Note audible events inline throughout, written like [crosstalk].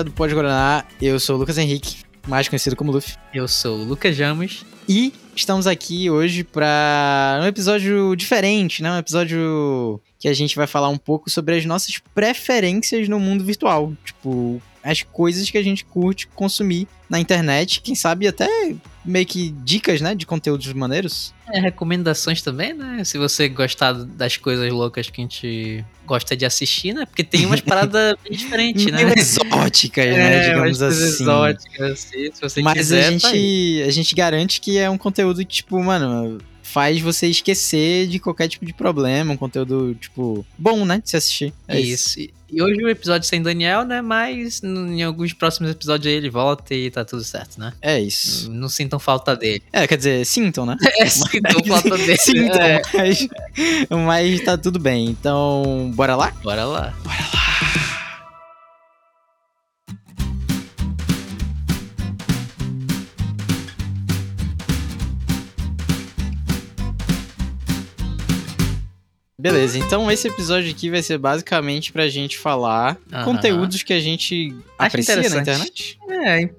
galera do Pode Guaraná, eu sou o Lucas Henrique, mais conhecido como Luffy. Eu sou o Lucas Jamos. E estamos aqui hoje para um episódio diferente, né? Um episódio que a gente vai falar um pouco sobre as nossas preferências no mundo virtual. Tipo, as coisas que a gente curte consumir na internet, quem sabe até meio que dicas, né, de conteúdos maneiros. É, recomendações também, né? Se você gostar das coisas loucas que a gente gosta de assistir, né? Porque tem umas paradas [laughs] bem diferentes, né? Exóticas, né? É, Digamos umas assim. exóticas, assim, se você Mas quiser, a, tá gente, a gente garante que é um conteúdo que, tipo, mano, faz você esquecer de qualquer tipo de problema. Um conteúdo, tipo, bom, né? De se assistir. É isso. Isso. E hoje o episódio sem Daniel, né? Mas em alguns próximos episódios aí ele volta e tá tudo certo, né? É isso. Não sintam falta dele. É, quer dizer, sintam, né? [laughs] É, sintam falta [laughs] dele. Sintam, É. mas, mas tá tudo bem. Então, bora lá? Bora lá. Beleza, então esse episódio aqui vai ser basicamente pra gente falar Aham. conteúdos que a gente aprecia na interessante. internet. É,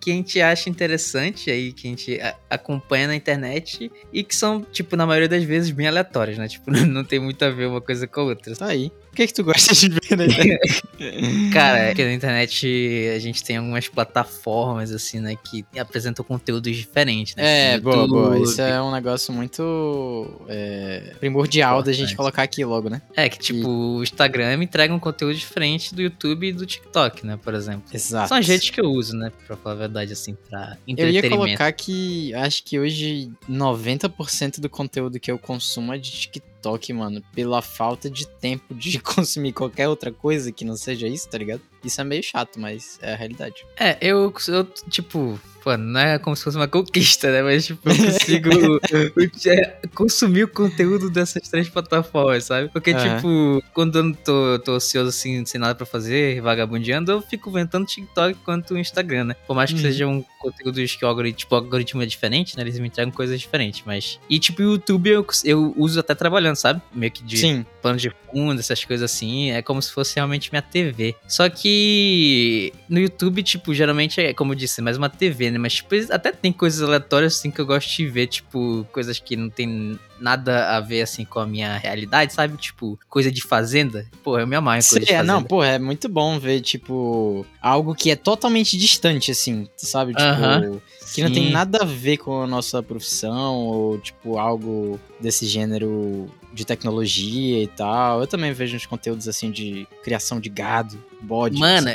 que a gente acha interessante aí, que a gente acompanha na internet e que são, tipo, na maioria das vezes bem aleatórios, né? Tipo, [laughs] não tem muito a ver uma coisa com a outra. Tá aí. O que é que tu gosta de ver na internet? [laughs] Cara, porque na internet a gente tem algumas plataformas, assim, né, que apresentam conteúdos diferentes, né? É, boa, boa. Isso é um negócio muito é, primordial da gente Importante. colocar aqui logo, né? É, que tipo, o Instagram entrega um conteúdo diferente do YouTube e do TikTok, né, por exemplo. Exato. São as redes que eu uso, né, pra falar a verdade, assim, pra Eu ia entretenimento. colocar que acho que hoje 90% do conteúdo que eu consumo é de TikTok, mano. Pela falta de tempo de [laughs] consumir qualquer outra coisa que não seja isso, tá ligado? Isso é meio chato, mas é a realidade. É, eu, eu, tipo, pô, não é como se fosse uma conquista, né? Mas, tipo, eu consigo [laughs] é, consumir o conteúdo dessas três plataformas, sabe? Porque, Aham. tipo, quando eu não tô, tô ocioso, assim, sem nada pra fazer, vagabundeando, eu fico ventando TikTok quanto o Instagram, né? Por mais que Uhum. sejam conteúdos que o algoritmo, tipo, o algoritmo é diferente, né? Eles me entregam coisas diferentes, mas... E, tipo, o YouTube eu, eu uso até trabalhando, sabe? Meio que de Sim. plano de fundo, essas coisas assim, é como se fosse realmente minha TV. Só que no YouTube, tipo, geralmente é, como eu disse, mais uma TV, né? Mas, tipo, até tem coisas aleatórias, assim, que eu gosto de ver, tipo, coisas que não tem nada a ver, assim, com a minha realidade, sabe? Tipo, coisa de fazenda. Pô, eu me amarro em coisa de Sim, é, fazenda. não, pô, é muito bom ver, tipo, algo que é totalmente distante, assim, sabe? Tipo, Aham. que não tem Sim. nada a ver com a nossa profissão, ou, tipo, algo desse gênero de tecnologia e tal. Eu também vejo uns conteúdos, assim, de criação de gado, bode, Mano.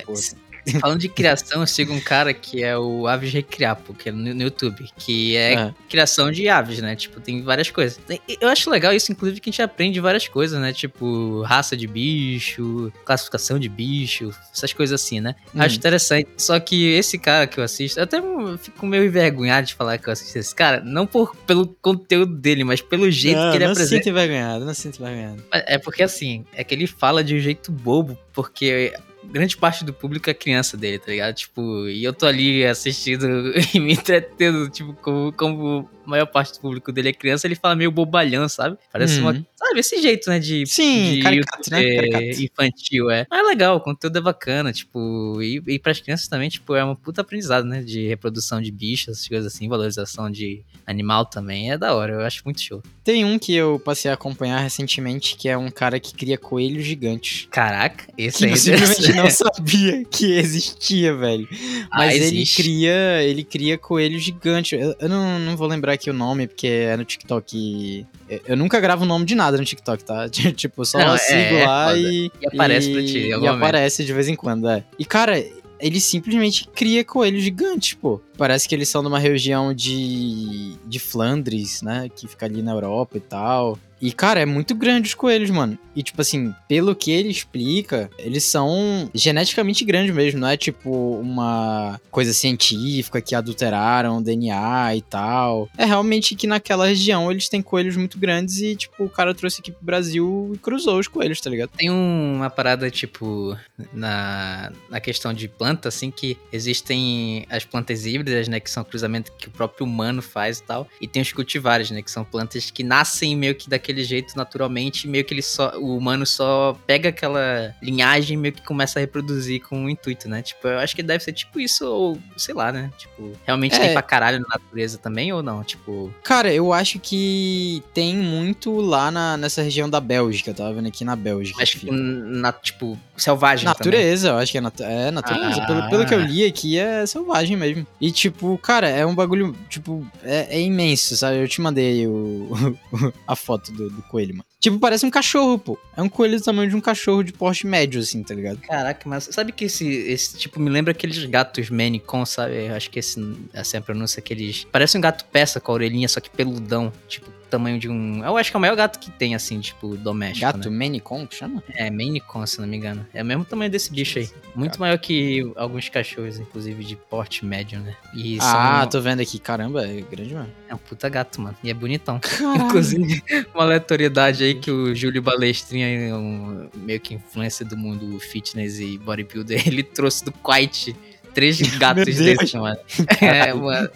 Falando de criação, eu sigo um cara que é o Aves Recriapo, que é no, no YouTube, que é É. criação de aves, né? Tipo, tem várias coisas. Eu acho legal isso, inclusive, que a gente aprende várias coisas, né? Tipo, raça de bicho, classificação de bicho, essas coisas assim, né? Hum. Acho interessante. Só que esse cara que eu assisto, eu até fico meio envergonhado de falar que eu assisto esse cara, não por, pelo conteúdo dele, mas pelo jeito não, que ele não apresenta. sinto envergonhado, não sinto envergonhado. É porque assim, é que ele fala de um jeito bobo, porque grande parte do público é criança dele, tá ligado? Tipo, e eu tô ali assistindo [laughs] e me entretendo, tipo, como, como a maior parte do público dele é criança, ele fala meio bobalhão, sabe? Parece Uhum. uma. Sabe, esse jeito, né? De. Sim, de caricato, né? Caricato. infantil, é. Mas é legal, o conteúdo é bacana, tipo, e, e pras crianças também, tipo, é uma puta aprendizado, né? De reprodução de bichos, coisas assim, valorização de animal também, é da hora, eu acho muito show. Tem um que eu passei a acompanhar recentemente, que é um cara que cria coelhos gigantes. Caraca, esse Que simplesmente não sabia que existia, velho. Ah, Mas ele existe. cria, ele cria coelhos gigantes. Eu, eu não, não vou lembrar aqui o nome, porque é no TikTok. Eu, eu nunca gravo o nome de nada no TikTok, tá? [laughs] Tipo, só Não, é- sigo é lá foda. e. E aparece pra ti, E aparece de vez em quando, é. E, cara, ele simplesmente cria coelhos gigantes, pô. Parece que eles são de uma região de. de Flandres, né? Que fica ali na Europa e tal. E, cara, é muito grande os coelhos, mano. E, tipo assim, pelo que ele explica, eles são geneticamente grandes mesmo. Não é tipo uma coisa científica que adulteraram o DNA e tal. É realmente que naquela região eles têm coelhos muito grandes e, tipo, o cara trouxe aqui pro Brasil e cruzou os coelhos, tá ligado? Tem um- uma parada, tipo, na, na questão de planta, assim, que existem as plantas híbridas híbridas, né? Que são cruzamento que o próprio humano faz e tal. E tem os cultivares, né? Que são plantas que nascem meio que daquele jeito naturalmente, meio que ele só. O humano só pega aquela linhagem e meio que começa a reproduzir com o intuito, né? Tipo, eu acho que deve ser tipo isso, ou sei lá, né? Tipo, realmente É. tem pra caralho na natureza também, ou não? Tipo. Cara, eu acho que tem muito lá na, nessa região da Bélgica. Eu tava vendo aqui na Bélgica. Acho que na, tipo, selvagem também. Natureza, eu acho que é, natu é natureza. Ah. Pelo, pelo que eu li aqui, é selvagem mesmo. E, tipo, cara, é um bagulho, tipo, é, é imenso, sabe? Eu te mandei o, [laughs] a foto do, do coelho, mano. Tipo, parece um cachorro, pô. É um coelho do tamanho de um cachorro de porte médio, assim, tá ligado? Caraca, mas sabe que esse, esse tipo me lembra aqueles gatos Maine Coon, sabe? Eu acho que esse, essa é a pronúncia que eles. Parece um gato peça com a orelhinha, só que peludão. Tipo, tamanho de um. Eu acho que é o maior gato que tem, assim, tipo, doméstico. Gato Né? Maine Coon, que chama? É, Maine Coon, se não me engano. É o mesmo tamanho desse bicho aí. Muito Gato. maior que alguns cachorros, inclusive, de porte médio, né? E Ah, são... tô vendo aqui. Caramba, é grande mesmo. é um puta gato, mano. E é bonitão. [laughs] Inclusive, uma aleatoriedade aí que o Júlio Balestrinha, é um meio que influência do mundo fitness e bodybuilder, [laughs] ele trouxe do Quite três gatos Deus. desses, mano. [laughs] É, mano.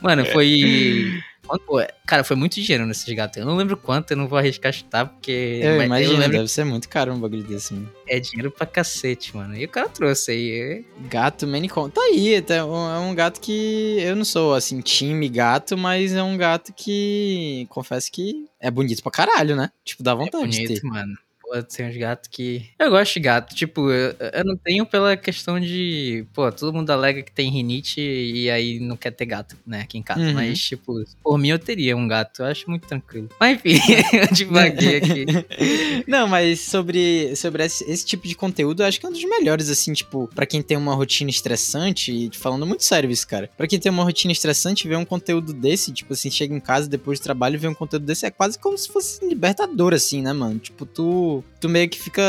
Mano, foi. Pô, Cara, foi muito dinheiro nesses gatos. Eu não lembro quanto, eu não vou arriscar chutar, porque. Eu imagino, lembro deve ser muito caro um bagulho desse, mano. é dinheiro pra cacete, mano. E o cara trouxe aí. Gato Maine Coon. Tá aí, tá- é um gato que eu não sou, assim, time gato, mas é um gato que, confesso que é bonito pra caralho, né? Tipo, dá É vontade de ter. bonito, mano. Pô, tem uns gatos que. Eu gosto de gato. Tipo, eu, eu não tenho pela questão de. Pô, todo mundo alega que tem rinite e aí não quer ter gato, né, aqui em casa. Uhum. Mas, tipo, por mim eu teria um gato. Eu acho muito tranquilo. Mas enfim, [laughs] eu divaguei aqui. [laughs] Não, mas sobre, sobre esse, esse tipo de conteúdo, eu acho que é um dos melhores, assim, tipo, pra quem tem uma rotina estressante, e falando muito sério isso, cara. Pra quem tem uma rotina estressante, ver um conteúdo desse, tipo assim, chega em casa depois do trabalho e vê um conteúdo desse, é quase como se fosse libertador, assim, né, mano? Tipo, tu, tu meio que fica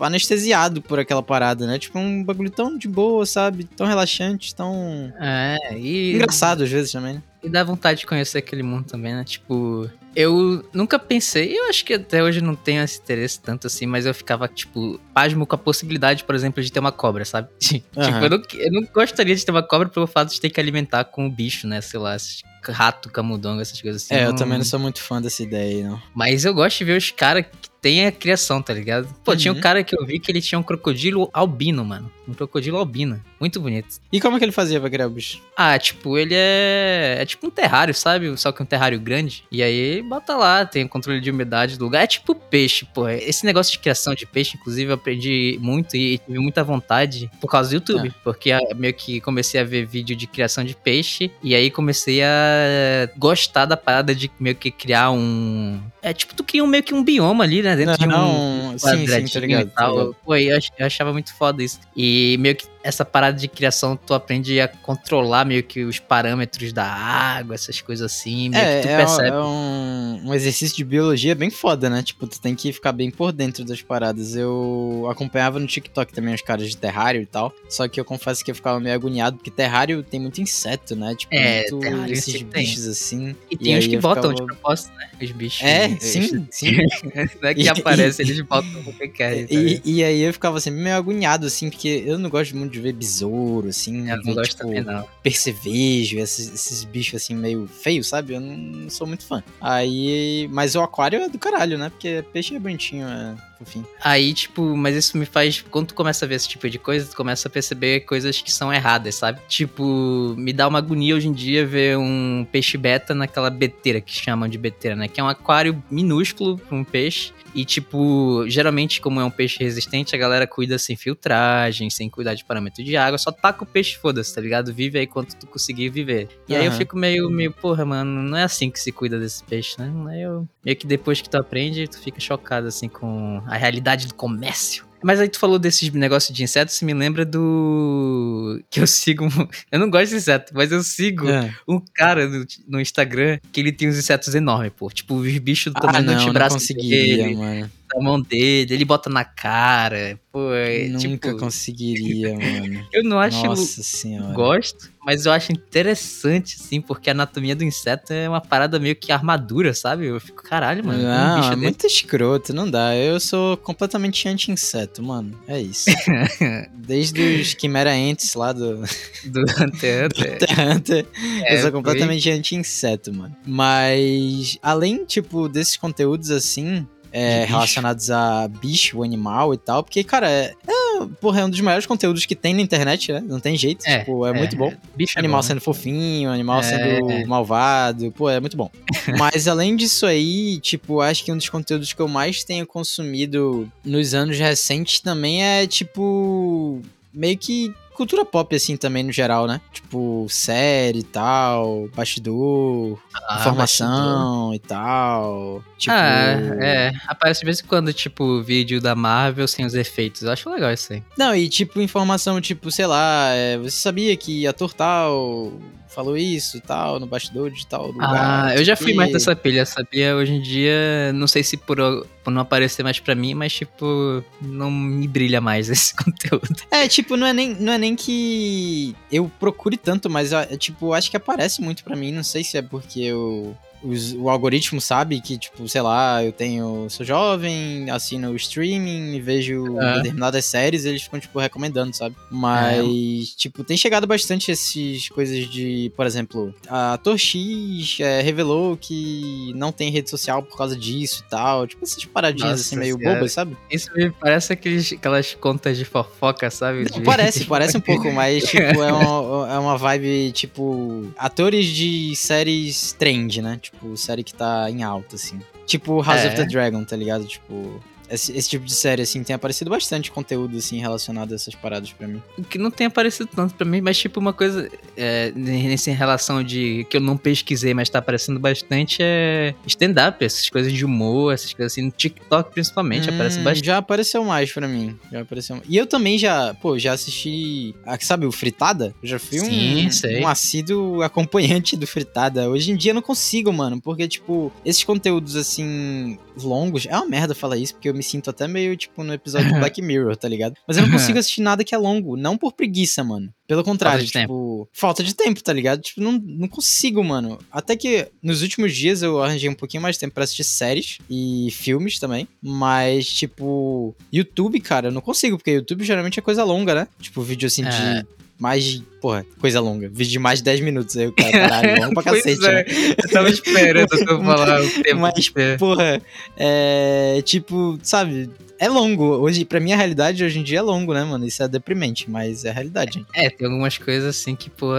anestesiado por aquela parada, né? Tipo, um bagulho tão de boa, sabe? Tão relaxante, tão É, e. engraçado às vezes também, né? E dá vontade de conhecer aquele mundo também, né? Tipo, eu nunca pensei, eu acho que até hoje não tenho esse interesse tanto assim, mas eu ficava, tipo, pasmo com a possibilidade, por exemplo, de ter uma cobra, sabe? [laughs] tipo, eu não, eu não gostaria de ter uma cobra pelo fato de ter que alimentar com o bicho, né? Sei lá, esses rato, camundongo, essas coisas assim. É, eu também não sou muito fã dessa ideia aí, não. Mas eu gosto de ver os caras que tem a criação, tá ligado? Pô, tinha um Uhum. cara que eu vi que ele tinha um crocodilo albino, mano. Um crocodilo albino. Muito bonito. E como é que ele fazia pra criar o bicho? Ah, tipo, ele é. É tipo um terrário, sabe? Só que um terrário grande. E aí bota lá, tem o controle de umidade do lugar. É tipo peixe, pô. Esse negócio de criação de peixe, inclusive, eu aprendi muito e tive muita vontade por causa do YouTube. Porque ah, meio que comecei a ver vídeo de criação de peixe. E aí comecei a gostar da parada de meio que criar um. É tipo, tu cria um, meio que um bioma ali, né? Dentro de um Não, sim, sim, tá ligado. e tal. Pô, eu achava muito foda isso. E meio que essa parada de criação, tu aprende a controlar meio que os parâmetros da água, essas coisas assim. Meio É, que tu é, percebe. é um, um exercício de biologia bem foda, né? Tipo, tu tem que ficar bem por dentro das paradas. Eu acompanhava no TikTok também os caras de terrário e tal. Só que eu confesso que eu ficava meio agoniado, porque terrário tem muito inseto, né? Tipo, É, muito esses sempre tem. bichos assim. E tem e aí que botam ficava- de propósito, né? Os bichos. É, sim, sim. [laughs] Não é que E- aparece, eles botam o que querem. tá E, ligado? e aí eu ficava sempre meio agoniado, assim, porque eu não gosto muito de ver besouro, assim. Eu não ver, gosto tipo, também, não. percevejo, esses, esses bichos assim meio feios, sabe? Eu não, não sou muito fã. Aí. Mas o aquário é do caralho, né? Porque peixe é bonitinho, é fofinho. Aí, tipo, mas isso me faz. Quando tu começa a ver esse tipo de coisa, tu começa a perceber coisas que são erradas, sabe? Tipo, me dá uma agonia hoje em dia ver um peixe beta naquela beteira que chamam de beteira, né? Que é um aquário minúsculo pra um peixe. E, tipo, geralmente, como é um peixe resistente, a galera cuida sem filtragem, sem cuidar de parâmetro de água, só taca o peixe, foda-se, tá ligado? Vive aí quanto tu conseguir viver. E aí eu fico meio, meio, porra, mano, não é assim que se cuida desse peixe, né? Aí eu, meio que depois que tu aprende, tu fica chocado, assim, com a realidade do comércio. Mas aí tu falou desses negócios de insetos, me lembra do. Que eu sigo. [laughs] Eu não gosto de inseto, mas eu sigo É. um cara no, no Instagram que ele tem uns insetos enormes, pô. Tipo, os bichos do Ah, tamanho do não, não antebraço conseguiria, dele, mano. A mão dele, ele bota na cara. Pô, é, Nunca tipo, conseguiria, mano. [laughs] eu não acho. Nossa senhora. Gosto, mas eu acho interessante, assim, porque a anatomia do inseto é uma parada meio que armadura, sabe? Eu fico, caralho, mano. um Não, bicho é desse- muito escroto, não dá. Eu sou completamente anti-inseto, mano. É isso. [laughs] Desde os Chimera Ants lá do do Hunter [laughs] Hunter. Hunter x Hunter, É, eu sou completamente anti-inseto, mano. Mas, além, tipo, desses conteúdos assim, é, relacionados a bicho, animal e tal, porque, cara, é, é, porra, é um dos maiores conteúdos que tem na internet, né? Não tem jeito, É, tipo, é, muito bom. Bicho é Animal bom, né? sendo fofinho, animal É. sendo malvado, pô, é muito bom. [laughs] Mas além disso aí, tipo, acho que um dos conteúdos que eu mais tenho consumido nos anos recentes também é, tipo, meio que cultura pop, assim, também no geral, né? Tipo, série e tal, bastidor, Ah, bastidor. informação e tal. Tipo, Ah, é. Aparece de vez em quando, tipo, vídeo da Marvel sem os efeitos. Eu acho legal isso aí. Não, e tipo, informação, tipo, sei lá, é, você sabia que ator tal falou isso e tal, no bastidor de tal lugar. Ah, eu já fui mais dessa pilha, sabia? Hoje em dia, não sei se por, por não aparecer mais pra mim, mas, tipo, não me brilha mais [laughs] esse conteúdo. É, tipo, não é nem, não é nem que eu procure tanto, mas é, tipo, acho que aparece muito pra mim. Não sei se é porque eu. Os- o algoritmo sabe que, tipo, sei lá, eu tenho. sou jovem, assino o streaming, vejo Ah. determinadas séries, eles ficam, tipo, recomendando, sabe? Mas, tipo, tem chegado bastante essas coisas de, por exemplo, a ator X é, revelou que não tem rede social por causa disso e tal. Tipo, essas paradinhas Nossa assim meio bobas, sabe? Isso me parece aqueles, aquelas contas de fofoca, sabe? Não, De- parece, [laughs] parece um pouco, mas [laughs] tipo, é uma, é uma vibe, tipo, atores de séries trend, né? Tipo, série que tá em alta, assim. Tipo House É. of the Dragon, tá ligado? Tipo, esse, esse tipo de série, assim, tem aparecido bastante conteúdo, assim, relacionado a essas paradas pra mim. que não tem aparecido tanto pra mim, mas tipo uma coisa é, nesse em relação de que eu não pesquisei, mas tá aparecendo bastante é stand-up, essas coisas de humor, essas coisas assim, no TikTok principalmente, aparece Hum, bastante. Já apareceu mais pra mim. Já apareceu. E eu também já, pô, já assisti. ah, Sabe, o Fritada? Eu já fui Sim, um, sei. um assíduo [laughs] acompanhante do Fritada. Hoje em dia eu não consigo, mano. Porque, tipo, esses conteúdos assim. Longos. É uma merda falar isso, porque eu me sinto até meio, tipo, no episódio do [laughs] Black Mirror, tá ligado? Mas eu não consigo [laughs] assistir nada que é longo. Não por preguiça, mano. Pelo contrário, Falta tipo. Falta de tempo, tá ligado? Tipo, não, não consigo, mano. Até que nos últimos dias eu arranjei um pouquinho mais de tempo pra assistir séries e filmes também. Mas, tipo, YouTube, cara, eu não consigo, porque YouTube geralmente é coisa longa, né? Tipo, vídeo assim É. de mais de. Porra, coisa longa. Vídeo de mais de 10 minutos. Aí o cara, caralho, [laughs] longo pra cacete, é, né? Eu tava esperando [laughs] tu falar o tempo. Mas, que- porra, é. Tipo, sabe? É longo. Hoje, pra mim, a realidade hoje em dia é longo, né, mano? Isso é deprimente, mas é a realidade, gente. É, tem algumas coisas assim que, pô,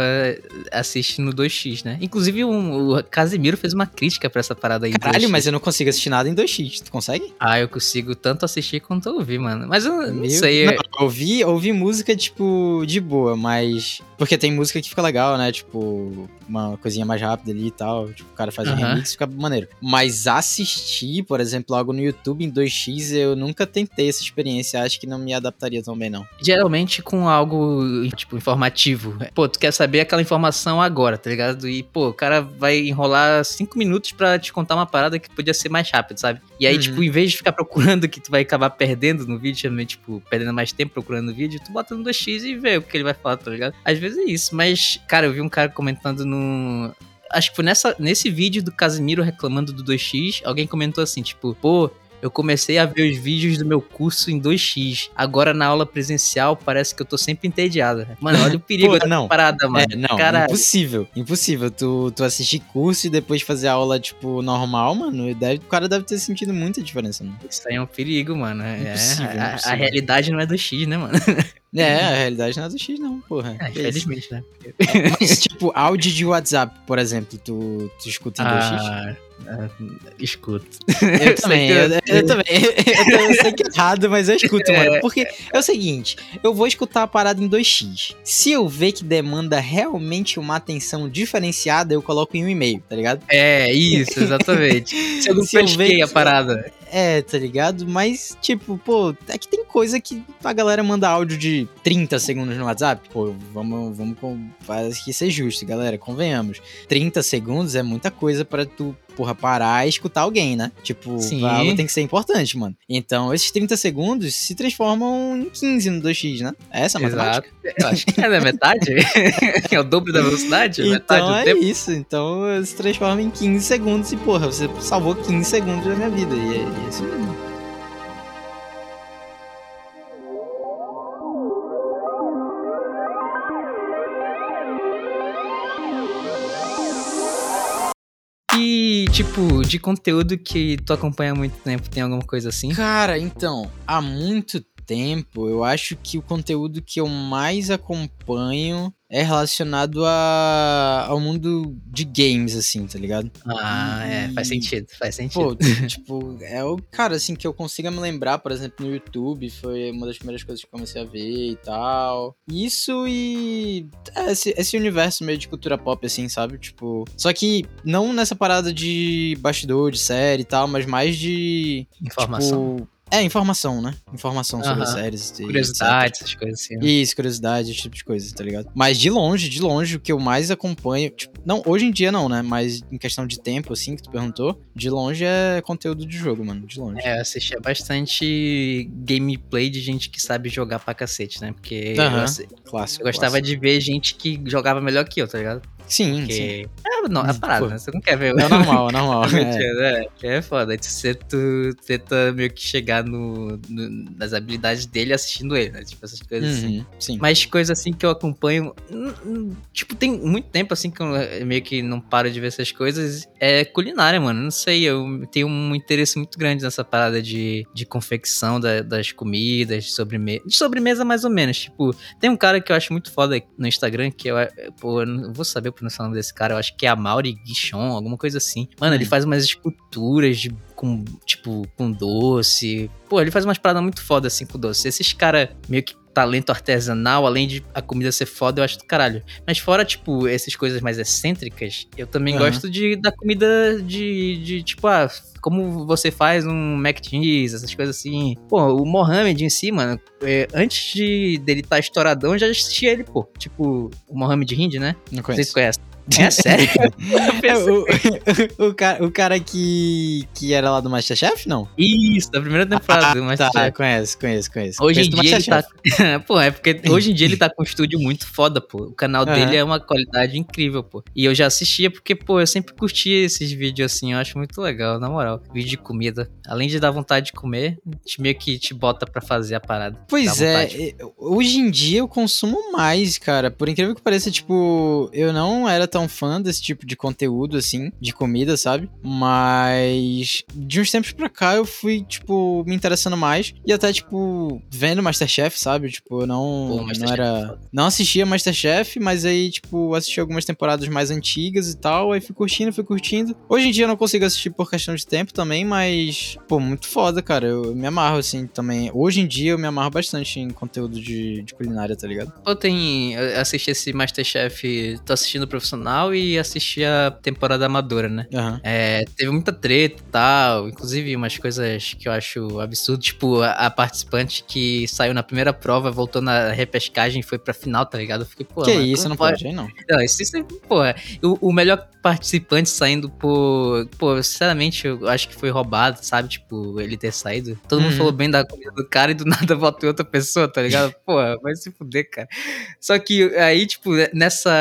assiste no 2x, né? Inclusive, um- o Casimiro fez uma crítica pra essa parada aí. Caralho, 2x. mas eu não consigo assistir nada em 2x. Tu consegue? Ah, eu consigo tanto assistir quanto ouvir, mano. Mas eu não Meu- sei. Não, ouvi, ouvi música, tipo, de boa, mas. Porque tem música que fica legal, né? Tipo, uma coisinha mais rápida ali e tal. Tipo, o cara faz um Aham. remix fica maneiro. Mas assistir, por exemplo, algo no YouTube em 2x, eu nunca tentei essa experiência. Acho que não me adaptaria tão bem, não. Geralmente com algo, tipo, informativo. Pô, tu quer saber aquela informação agora, tá ligado? E, pô, o cara vai enrolar cinco minutos pra te contar uma parada que podia ser mais rápido, sabe? E aí, Uhum. tipo, em vez de ficar procurando que tu vai acabar perdendo no vídeo, também, tipo, perdendo mais tempo procurando o vídeo, tu bota no 2x e vê o que ele vai falar, tá ligado? Às vezes é isso, mas, cara, eu vi um cara comentando no. Acho que foi nessa, nesse vídeo do Casimiro reclamando do 2x, alguém comentou assim, tipo, pô, eu comecei a ver os vídeos do meu curso em 2x. Agora na aula presencial parece que eu tô sempre entediada. Mano, olha o [laughs] perigo Pô, da não. parada, mano. É, não, Caralho. impossível. Impossível. Tu, tu assistir curso e depois fazer aula, tipo, normal, mano. Deve, o cara deve ter sentido muita diferença, mano. Isso aí é um perigo, mano. É, Impossível, a- a, impossível. realidade não é do X, né, mano? [laughs] É, a realidade não é do X, não, porra. É, infelizmente, né? Mas, tipo, áudio de WhatsApp, por exemplo, tu, tu escuta em 2x? Ah, ah, escuto. [laughs] Eu também, eu, eu também. [laughs] Eu, sei que é errado, mas eu escuto, É. mano. Porque é o seguinte, eu vou escutar a parada em 2x. Se eu ver que demanda realmente uma atenção diferenciada, eu coloco em um e-mail, tá ligado? É, isso, exatamente. [laughs] Se eu não Se eu ver pesquei a que- parada. É, tá ligado? Mas, tipo, pô, é que tem coisa que a galera manda áudio de 30 segundos no WhatsApp. Pô, vamos, vamos faz que ser justo, galera, convenhamos. 30 segundos é muita coisa para tu, porra, parar e escutar alguém, né? Tipo, Sim. algo tem que ser importante, mano. Então, esses 30 segundos se transformam em 15 no 2x, né? É essa a matemática? Eu acho que é metade. [laughs] é o dobro da velocidade? metade Então do é tempo. isso. Então se transforma em 15 segundos e, porra, você salvou 15 segundos da minha vida. E é, isso mesmo. E, tipo, de conteúdo que tu acompanha há muito tempo, tem alguma coisa assim? Cara, então, há muito tempo, eu acho que o conteúdo que eu mais acompanho é relacionado a, ao mundo de games, assim, tá ligado? Ah, é, faz sentido, faz sentido. Pô, [laughs] [laughs] tipo, é o cara, assim, que eu consiga me lembrar, por exemplo, no YouTube, foi uma das primeiras coisas que eu comecei a ver e tal. Isso e. é, esse, esse universo meio de cultura pop, assim, sabe? Tipo. Só que não nessa parada de bastidor, de série e tal, mas mais de. Informação. Tipo, é, informação, né? Informação sobre Aham. as séries. e Curiosidades, essas coisas assim. né? isso, curiosidade, esse tipo de coisa, tá ligado? Mas de longe, de longe, o que eu mais acompanho, tipo, não, hoje em dia não, né? Mas em questão de tempo, assim, que tu perguntou, de longe é conteúdo de jogo, mano, de longe. É, eu assistia bastante gameplay de gente que sabe jogar pra cacete, né? Porque eu, Aham. assi- Clássico. eu gostava de ver gente que jogava melhor que eu, tá ligado? Sim, sim. É, não, é parada, pô. né? Você não quer ver. É normal, é [laughs] normal. é. É, é foda. Você tu tenta meio que chegar no, no- nas habilidades dele assistindo ele, né? Tipo, essas coisas assim. Uhum, sim. Mas coisa assim que eu acompanho. Tipo, tem muito tempo assim que eu meio que não paro de ver essas coisas. É culinária, mano. Não sei, eu tenho um interesse muito grande nessa parada de, de confecção da- das comidas, de sobremesa. De sobremesa, mais ou menos. Tipo, tem um cara que eu acho muito foda no Instagram, que eu, pô, eu não vou saber pronunciar o nome desse cara, eu acho que é Mauri Guichon, alguma coisa assim. Mano, ele Hum. faz umas esculturas de, com, tipo, com doce. Pô, ele faz umas paradas muito foda assim com doce. Esses caras meio que talento artesanal, além de a comida ser foda, eu acho do caralho. Mas fora, tipo, essas coisas mais excêntricas, eu também Aham. gosto de, da comida de, de, tipo, ah, como você faz um mac cheese, essas coisas assim. Pô, o Mohamed em si, mano, é, antes de dele estar estouradão, eu já assistia ele, pô. Tipo, o Mohamed Hind, né? Não conheço. conhece. [laughs] É sério? [laughs] É, o, [laughs] o, cara, o cara que, que era lá do Masterchef, não? Isso, da primeira temporada do Tá, Masterchef. conheço, conheço, conheço. Hoje em Conheço do dia ele tá. Pô, é porque hoje em dia ele tá com um estúdio muito foda, pô. O canal Aham. dele é uma qualidade incrível, pô. E eu já assistia porque, pô, eu sempre curti esses vídeos assim, eu acho muito legal, na moral. Vídeo de comida. Além de dar vontade de comer, te- meio que te bota pra fazer a parada. Pois é, hoje em dia eu consumo mais, cara. Por incrível que pareça, tipo, eu não era tão fã desse tipo de conteúdo, assim, de comida, sabe? Mas de uns tempos pra cá eu fui, tipo, me interessando mais. E até, tipo, vendo Masterchef, sabe? Tipo, eu não, Pô, não é era. foda. Não assistia Masterchef, mas aí, tipo, assisti algumas temporadas mais antigas e tal. Aí fui curtindo, fui curtindo. Hoje em dia eu não consigo assistir por questão de tempo também, mas, pô, muito foda, cara. Eu me amarro, assim, também. Hoje em dia eu me amarro bastante em conteúdo de, de culinária, tá ligado? Pô, tem. Eu assisti esse Masterchef, tô assistindo o profissional e assisti a temporada amadora, né? Aham. É, teve muita treta e tal, inclusive umas coisas que eu acho absurdo, tipo a, a participante que saiu na primeira prova, voltou na repescagem e foi pra final, tá ligado? Eu fiquei, pô, que mano, isso, não pode? não. Não, isso, isso é, porra, o, o melhor participante saindo por. Pô, sinceramente, eu acho que foi roubado, sabe? Tipo, ele ter saído. Todo mundo Uhum. falou bem da comida do cara e do [laughs] nada votou em outra pessoa, tá ligado? [laughs] Porra, vai se fuder, cara. Só que aí, tipo, nessa.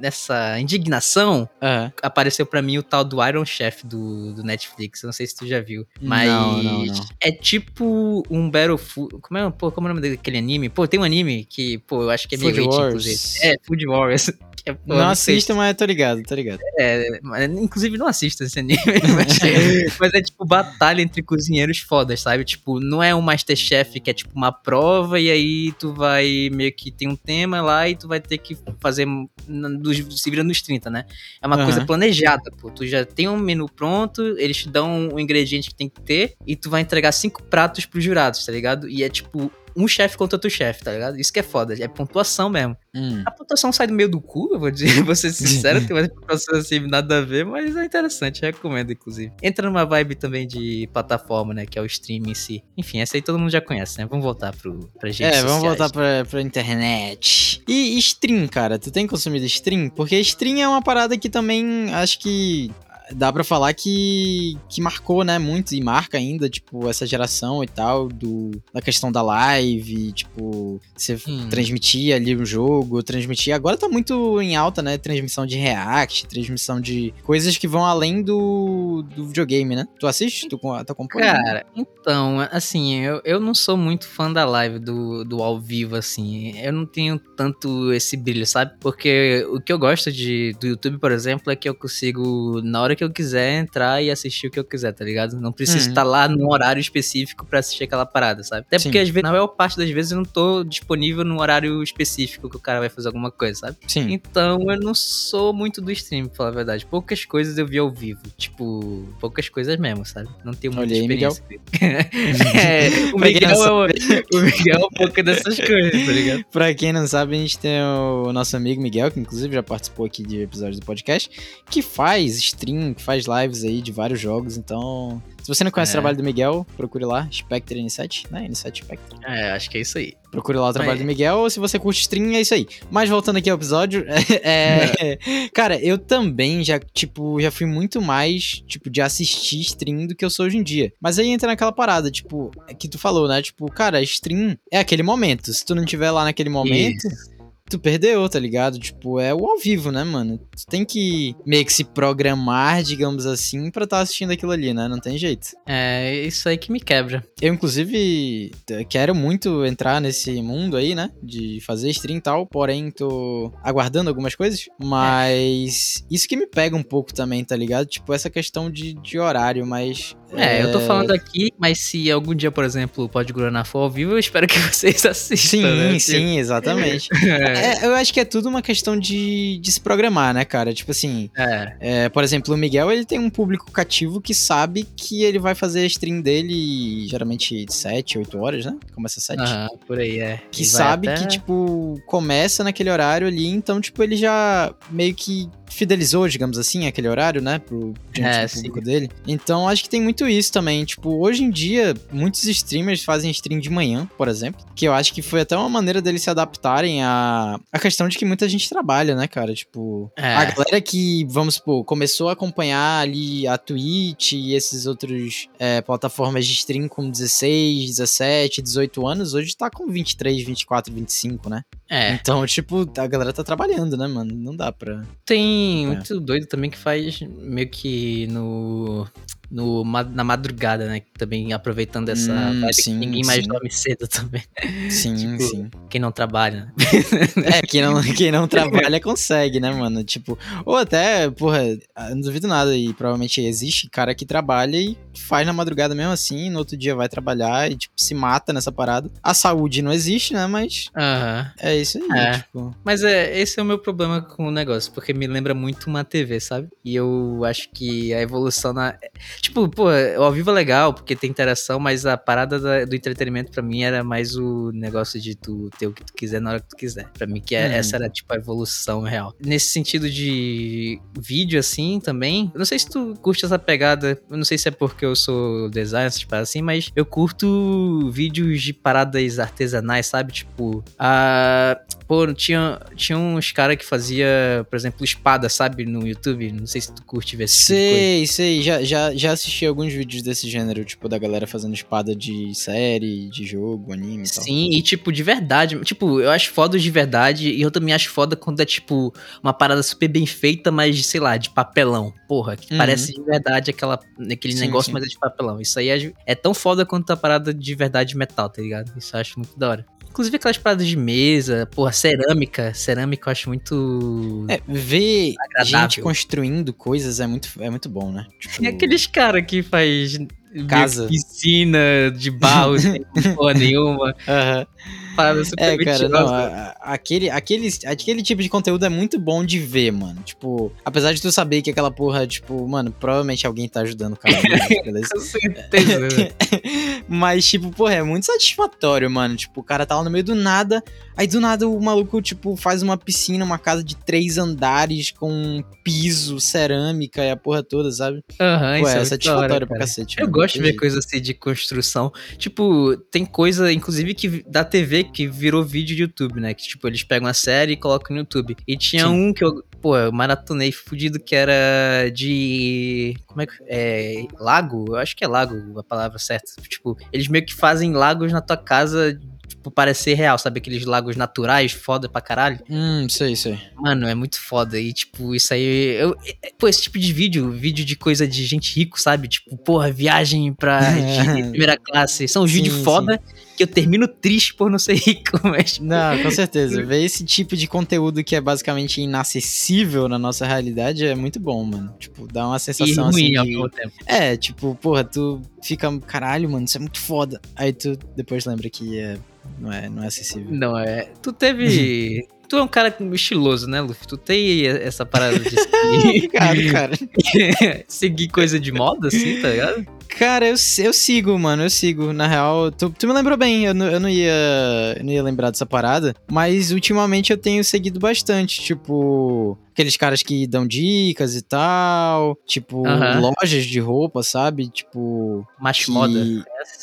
Nessa indignação, Aham. apareceu pra mim o tal do Iron Chef do, do Netflix. Eu não sei se tu já viu. Mas Não, não, não. é tipo um Battlefield. Como é, pô, como é o nome daquele anime? Pô, tem um anime que, pô, eu acho que é meio Wars. inclusive. É, Food Wars. Que [laughs] é, pô, não sei assisto, mas tô ligado, tô ligado. é, inclusive, não assista esse anime. [laughs] mas, mas é tipo batalha entre cozinheiros fodas, sabe? Tipo, não é um Masterchef que é tipo uma prova e aí tu vai meio que tem um tema lá e tu vai ter que fazer na- dos, se vira nos 30, né? É uma Aham. coisa planejada, pô. Tu já tem um menu pronto, eles te dão o ingrediente que tem que ter e tu vai entregar cinco pratos pros jurados, tá ligado? E é tipo um chefe contra outro chefe, tá ligado? Isso que é foda, é pontuação mesmo. Hum. A pontuação sai do meio do cu, eu vou dizer, [laughs] vou ser sincero, [laughs] tem umas pontuações assim, nada a ver, mas é interessante, recomendo, inclusive. Entra numa vibe também de plataforma, né, que é o stream em si. Enfim, essa aí todo mundo já conhece, né? Vamos voltar pro, pra gente. É, vamos voltar pra, pra internet. E stream, cara, tu tem consumido stream? Porque stream é uma parada que também acho que dá pra falar que, que marcou, né, muito, e marca ainda, tipo, essa geração e tal, do, da questão da live, tipo, você Hum. transmitia ali um jogo, transmitia, agora tá muito em alta, né, transmissão de react, transmissão de coisas que vão além do, do videogame, né? Tu assiste? Tu, acompanha? Cara, então, assim, eu, eu não sou muito fã da live do, do ao vivo, assim. Eu não tenho tanto esse brilho, sabe? Porque o que eu gosto de, do YouTube, por exemplo, é que eu consigo, na hora que eu quiser, entrar e assistir o que eu quiser, tá ligado? Não preciso Uhum. estar lá num horário específico pra assistir aquela parada, sabe? Até porque, Sim. às vezes, na maior parte das vezes, eu não tô disponível num horário específico que o cara vai fazer alguma coisa, sabe? Sim. Então eu não sou muito do stream, pra falar a verdade. Poucas coisas eu vi ao vivo. Tipo, poucas coisas mesmo, sabe? Não tenho muita Miguel. experiência. [laughs] é, [laughs] o Pra quem Miguel, é o, [laughs] o Miguel é um pouco dessas coisas, tá ligado? Pra quem não sabe, a gente tem o nosso amigo Miguel, que inclusive já participou aqui de episódios do podcast, que faz stream, que faz lives aí de vários jogos. Então, se você não conhece É. o trabalho do Miguel, procure lá, Spectre N7, né? N7 Spectre. É, acho que é isso aí. Procure lá o trabalho Mas- do Miguel, ou se você curte stream, é isso aí. Mas voltando aqui ao episódio, [laughs] é, [laughs] cara, eu também já, tipo, já fui muito mais, tipo, de assistir stream do que eu sou hoje em dia. Mas aí entra naquela parada, tipo, que tu falou, né? Tipo, cara, stream é aquele momento. Se tu não tiver lá naquele momento, tu perdeu, tá ligado? Tipo, é o ao vivo, né, mano? Tu tem que meio que se programar, digamos assim, pra estar assistindo aquilo ali, né? Não tem jeito. É isso aí que me quebra. Eu, inclusive, quero muito entrar nesse mundo aí, né? De fazer stream e tal, porém tô aguardando algumas coisas. Mas isso que me pega um pouco também, tá ligado? Tipo, essa questão de, de horário, mas. É, eu tô falando aqui, mas se algum dia, por exemplo, o Pode Guaraná for ao vivo, eu espero que [laughs] vocês assistam. Sim, né? sim, exatamente. [laughs] É. É, eu acho que é tudo uma questão de, de se programar, né, cara? Tipo assim, é. É, por exemplo, o Miguel, ele tem um público cativo que sabe que ele vai fazer a stream dele geralmente de 7, 8 horas, né? Começa 7. Aham, por aí, é. Que sabe até- que, tipo, começa naquele horário ali, então, tipo, ele já meio que fidelizou, digamos assim, aquele horário, né? Pro diante É, público dele. Então, acho que tem muito isso também. Tipo, hoje em dia, muitos streamers fazem stream de manhã, por exemplo. Que eu acho que foi até uma maneira deles se adaptarem à, à questão de que muita gente trabalha, né, cara? Tipo, É. a galera que, vamos supor, começou a acompanhar ali a Twitch e esses outros é, plataformas de stream com 16, 17, 18 anos, hoje tá com 23, 24, 25, né? É. Então, tipo, a galera tá trabalhando, né, mano? Não dá pra. Tem É. muito doido também que faz meio que no, no na madrugada, né? Também aproveitando essa Hum, sim, ninguém mais sim. dorme cedo também. Sim, [laughs] Tipo, sim. Quem não trabalha, né? É, quem não, quem não trabalha consegue, né, mano? Tipo, ou até, porra, eu não duvido nada. E provavelmente existe cara que trabalha e faz na madrugada mesmo assim, no outro dia vai trabalhar e, tipo, se mata nessa parada. A saúde não existe, né? Mas Aham. é isso aí, É. tipo. Mas é, esse é o meu problema com o negócio, porque me lembra muito uma TV, sabe? E eu acho que a evolução na. Tipo, pô, o ao vivo é legal, porque tem interação, mas a parada da- do entretenimento pra mim era mais o negócio de tu ter o que tu quiser na hora que tu quiser. Pra mim, que é- Uhum. essa era, tipo, a evolução real. Nesse sentido de vídeo, assim, também, eu não sei se tu curte essa pegada, eu não sei se é porque eu sou designer, essas paradas assim, mas eu curto vídeos de paradas artesanais, sabe? Tipo, a. Pô, tinha, tinha uns caras que fazia, por exemplo, espada, sabe? No YouTube. Não sei se tu curte ver esse tipo de coisa. Sei, sei. Já, já, já assisti alguns vídeos desse gênero, tipo, da galera fazendo espada de série, de jogo, anime e tal. Sim, e tipo, de verdade. Tipo, eu acho foda de verdade. E eu também acho foda quando é, tipo, uma parada super bem feita, mas, sei lá, de papelão. Porra, que Uhum. parece de verdade aquela, aquele Sim, negócio, sim. mas é de papelão. Isso aí é, é tão foda quanto a parada de verdade de metal, tá ligado? Isso eu acho muito da hora. Inclusive aquelas paradas de mesa, porra, cerâmica. Cerâmica eu acho muito. É, ver Agradável. gente construindo coisas é muito, é muito bom, né? Tipo, E aqueles cara que faz Casa. piscina de barro sem porra nenhuma. [laughs] aham. Parada super É, cara, não, a- aquele, aquele, aquele tipo de conteúdo é muito bom de ver, mano. Tipo, apesar de tu saber que aquela porra, tipo, mano, provavelmente alguém tá ajudando o cara, beleza? [laughs] Com certeza. [laughs] Mas, tipo, porra, é muito satisfatório, mano. Tipo, o cara tá lá no meio do nada, aí do nada o maluco, tipo, faz uma piscina, uma casa de três andares com piso, cerâmica e a porra toda, sabe? Aham, Pô, isso é é satisfatório pra cacete. Eu mano, gosto de ver coisa assim de construção. Tipo, tem coisa, inclusive, que da TV que virou vídeo de YouTube, né? Que, tipo, eles pegam a série e colocam no YouTube. E tinha Sim. um que eu, pô, eu maratonei fudido que era de. Como é que. É. Lago? Eu acho que é lago a palavra certa. Tipo, eles meio que fazem lagos na tua casa, tipo, parecer real, sabe? Aqueles lagos naturais, foda pra caralho. Hum, sei, sei. Mano, é muito foda. E, tipo, isso aí. Eu, é- pô, esse tipo de vídeo, vídeo de coisa de gente rico, sabe? Tipo, porra, viagem pra [laughs] primeira classe. São Sim, vídeos foda que eu termino triste por não ser rico, [laughs] mas. Não, com certeza. Ver esse tipo de conteúdo que é basicamente inacessível na nossa realidade é muito bom, mano. Tipo, dá uma E sensação ruim ao assim. mesmo De... tempo. É, tipo, porra, tu fica, caralho, mano, isso é muito foda. Aí tu depois lembra que é, não, é, não é acessível. Não, é. Tu teve. [laughs] Tu é um cara estiloso, né, Luffy? Tu tem essa parada de [laughs] seguir, Obrigado, cara. seguir coisa de moda, assim, tá ligado? Cara, eu, eu sigo, mano, eu sigo. Na real, tu, tu me lembrou bem, eu não, eu não ia eu não ia lembrar dessa parada, mas ultimamente eu tenho seguido bastante, tipo, aqueles caras que dão dicas e tal, tipo, lojas de roupa, sabe? Tipo, Macho moda.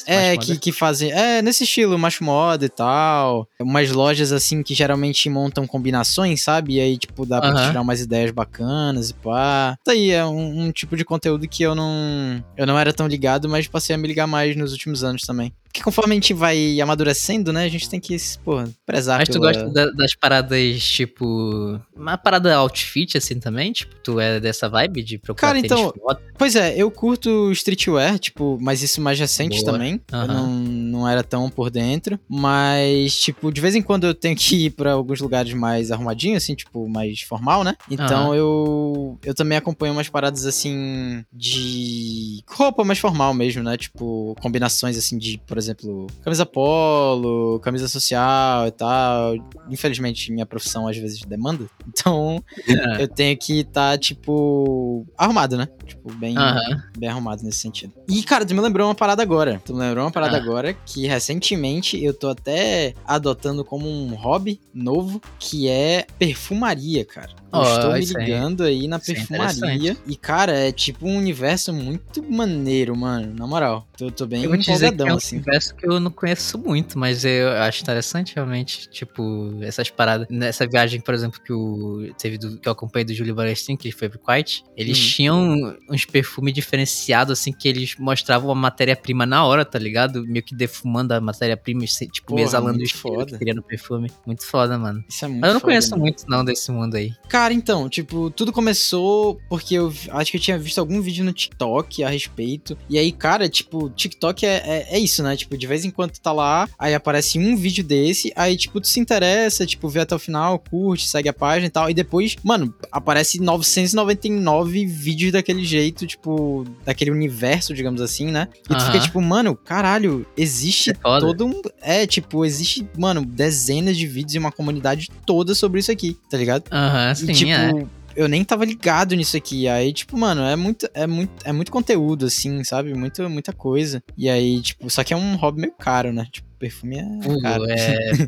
é, Macho que, que fazem. É, nesse estilo, macho moda e tal. Umas lojas assim que geralmente montam combinações, sabe? E aí, tipo, dá pra tirar umas ideias bacanas e pá. Daí é um, um tipo de conteúdo que eu não. Eu não era tão ligado, mas passei a me ligar mais nos últimos anos também. Porque conforme a gente vai amadurecendo, né? A gente tem que, porra, prezar Mas tu pela- gosta da- das paradas, tipo. Uma parada outfit, assim, também? Tipo, tu é dessa vibe de procurar Cara, então? Pois é, eu curto streetwear, tipo, mas isso mais recente Boa. também. Eu Aham. não, não era tão por dentro. Mas, tipo, de vez em quando eu tenho que ir pra alguns lugares mais arrumadinhos, assim, tipo, mais formal, né? Então Aham. eu, eu também acompanho umas paradas assim de roupa mais formal mesmo, né? Tipo, combinações assim de, por exemplo, camisa polo, camisa social e tal. Infelizmente, minha profissão às vezes demanda. [laughs] Então, É. eu tenho que estar, tipo, arrumado, né? Tipo, bem, bem arrumado nesse sentido. E, cara, tu me lembrou uma parada agora. Tu me lembrou uma parada Ah. agora que recentemente eu tô até adotando como um hobby novo, que é perfumaria, cara. Eu Ó, estou me aí- ligando aí na isso é perfumaria. E, cara, é tipo um universo muito maneiro, mano. Na moral. Tô, tô bem Eu vou te dizer que é um assim. universo que eu não conheço muito, mas eu acho interessante realmente, tipo, essas paradas. Nessa viagem, por exemplo, que o teve do, que eu acompanhei do Júlio Valentim, que ele foi pro Kuwait, eles Hum. tinham uns perfumes diferenciados, assim, que eles mostravam a matéria-prima na hora, tá ligado? Meio que defumando a matéria-prima, tipo, Porra, exalando o cheiro no perfume. Muito foda, mano. Isso é muito Mas eu não foda, conheço mano. muito, não, desse mundo aí. Cara, então, tipo, tudo começou porque eu acho que eu tinha visto algum vídeo no TikTok a respeito. E aí, cara, tipo, TikTok é, é, é isso, né? Tipo, de vez em quando tá lá, aí aparece um vídeo desse, aí, tipo, tu se interessa, tipo, vê até o final, curte, segue a página e tal. E depois, mano, aparece 999 vídeos daquele jeito, tipo, daquele universo, digamos assim, né? E tu fica tipo, mano, caralho, existe É todo um. É, tipo, existe, mano, dezenas de vídeos e uma comunidade toda sobre isso aqui, tá ligado? Aham, E, sim, tipo, é. eu nem tava ligado nisso aqui. Aí, tipo, mano, é muito, é muito, é muito conteúdo, assim, sabe? Muito, muita coisa. E aí, tipo, só que é um hobby meio caro, né? Tipo, perfume é Pô, caro. é.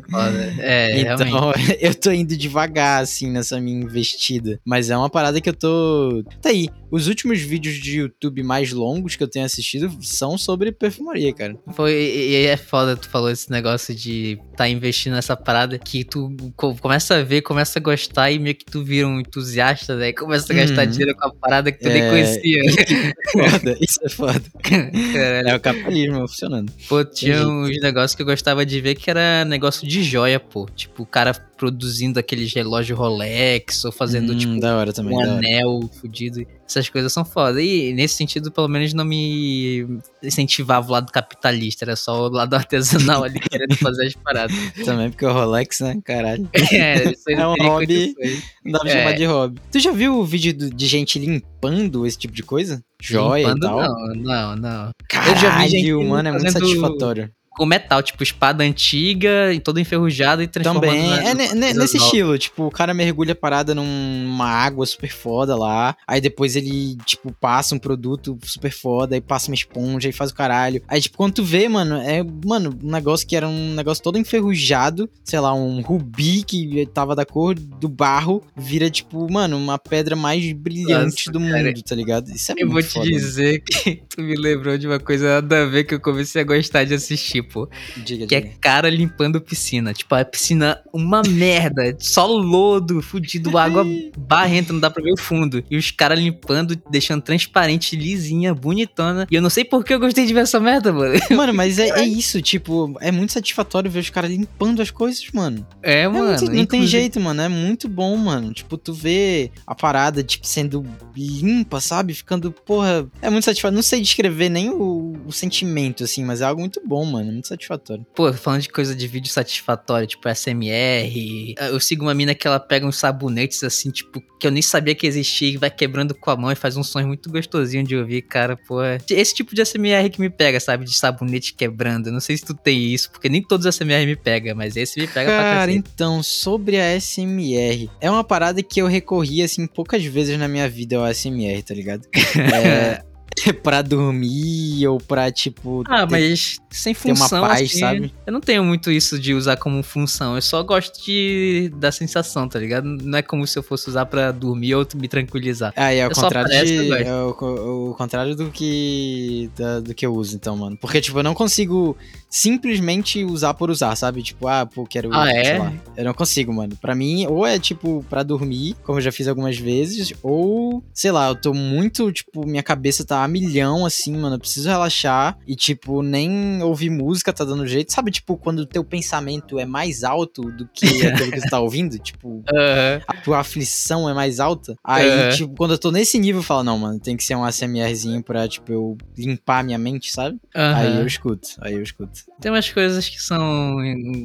É, [laughs] realmente. Então, [laughs] eu tô indo devagar, assim, nessa minha investida. Mas é uma parada que eu tô. Tá aí. Os últimos vídeos de YouTube mais longos que eu tenho assistido são sobre perfumaria, cara. Foi, e é foda, tu falou esse negócio de tá investindo nessa parada que tu co- começa a ver, começa a gostar e meio que tu vira um entusiasta, né? Começa a gastar Uhum. dinheiro com a parada que tu nem É. conhecia. [laughs] Foda, isso é foda. Caralho. É o capitalismo funcionando. Pô, tinha uns negócios que eu gostava de ver que era negócio de joia, pô. Tipo, o cara produzindo aqueles relógios Rolex ou fazendo, Hum, tipo, da hora também, um da hora. anel fudido. Essas coisas são foda. E nesse sentido, pelo menos, não me incentivava o lado capitalista. Era só o lado [laughs] artesanal ali, querendo fazer as paradas. Também, porque o Rolex, né? Caralho. [laughs] É, É um hobby. condições. Não dá pra É. chamar de hobby. Tu já viu o vídeo de gente limpando esse tipo de coisa? Joia Limpando, e tal? Não, não, não. Caralho, Eu já vi gente mano, é muito satisfatório. Com metal, tipo espada antiga, e toda enferrujada e transformando Também. na- É nesse estilo, tipo, o cara mergulha a parada numa água super foda lá. Aí depois ele, tipo, passa um produto super foda, aí passa uma esponja e faz o caralho. Aí, tipo, quando tu vê, mano, é, mano, um negócio que era um negócio todo enferrujado, sei lá, um rubi que tava da cor do barro, vira, tipo, mano, uma pedra mais brilhante Nossa, do cara. mundo, tá ligado? Isso é Eu muito vou te foda, dizer que [laughs] tu me lembrou de uma coisa nada a ver que eu comecei a gostar de assistir, pô. Diga, Que é diga. cara limpando piscina. Tipo, a piscina, uma merda. Só lodo, fudido, água barrenta, não dá pra ver o fundo. E os caras limpando, deixando transparente, lisinha, bonitona. E eu não sei por que eu gostei de ver essa merda, mano. [laughs] Mano, mas é, é [laughs] isso, tipo, é muito satisfatório ver os caras limpando as coisas, mano. É, É mano. muito- não tem inclusive- jeito, mano. É muito bom, mano. Tipo, tu vê a parada, tipo, sendo limpa, sabe? Ficando, porra. É muito satisfatório. Não sei descrever nem o, o sentimento, assim, mas é algo muito bom, mano. Muito satisfatório. Pô, falando de coisa de vídeo satisfatório, tipo SMR. Eu sigo uma mina que ela pega uns sabonetes assim, tipo, que eu nem sabia que existia e vai quebrando com a mão e faz uns sons muito gostosinho de ouvir, cara, pô. Esse tipo de SMR que me pega, sabe? De sabonete quebrando. Não sei se tu tem isso, porque nem todos os SMR me pegam, mas esse me pega pra Cara, então, sobre a SMR. É uma parada que eu recorri, assim, poucas vezes na minha vida ao SMR, tá ligado? [laughs] É. [laughs] pra dormir ou pra, tipo. Ah, ter- mas sem ter uma função, paz, assim, sabe? Eu não tenho muito isso de usar como função. Eu só gosto de da sensação, tá ligado? Não é como se eu fosse usar pra dormir ou me tranquilizar. Ah, é só contrário, de, é o, o contrário do que da- do que eu uso, então, mano. Porque, tipo, eu não consigo simplesmente usar por usar, sabe? Tipo, ah, pô, quero, Ah, é? lá. Eu não consigo, mano. Pra mim, ou é, tipo, pra dormir, como eu já fiz algumas vezes, ou, sei lá, eu tô muito, tipo, minha cabeça tá a milhão, assim, mano. Eu preciso relaxar e, tipo, nem ouvir música tá dando jeito. Sabe, tipo, quando o teu pensamento é mais alto do que [laughs] aquilo que tu tá ouvindo? Tipo, Aham. a tua aflição é mais alta. Aí, É. tipo, quando eu tô nesse nível, eu falo, não, mano, tem que ser um ASMRzinho pra, tipo, eu limpar a minha mente, sabe? Aí aham. eu escuto, aí eu escuto. Tem umas coisas que são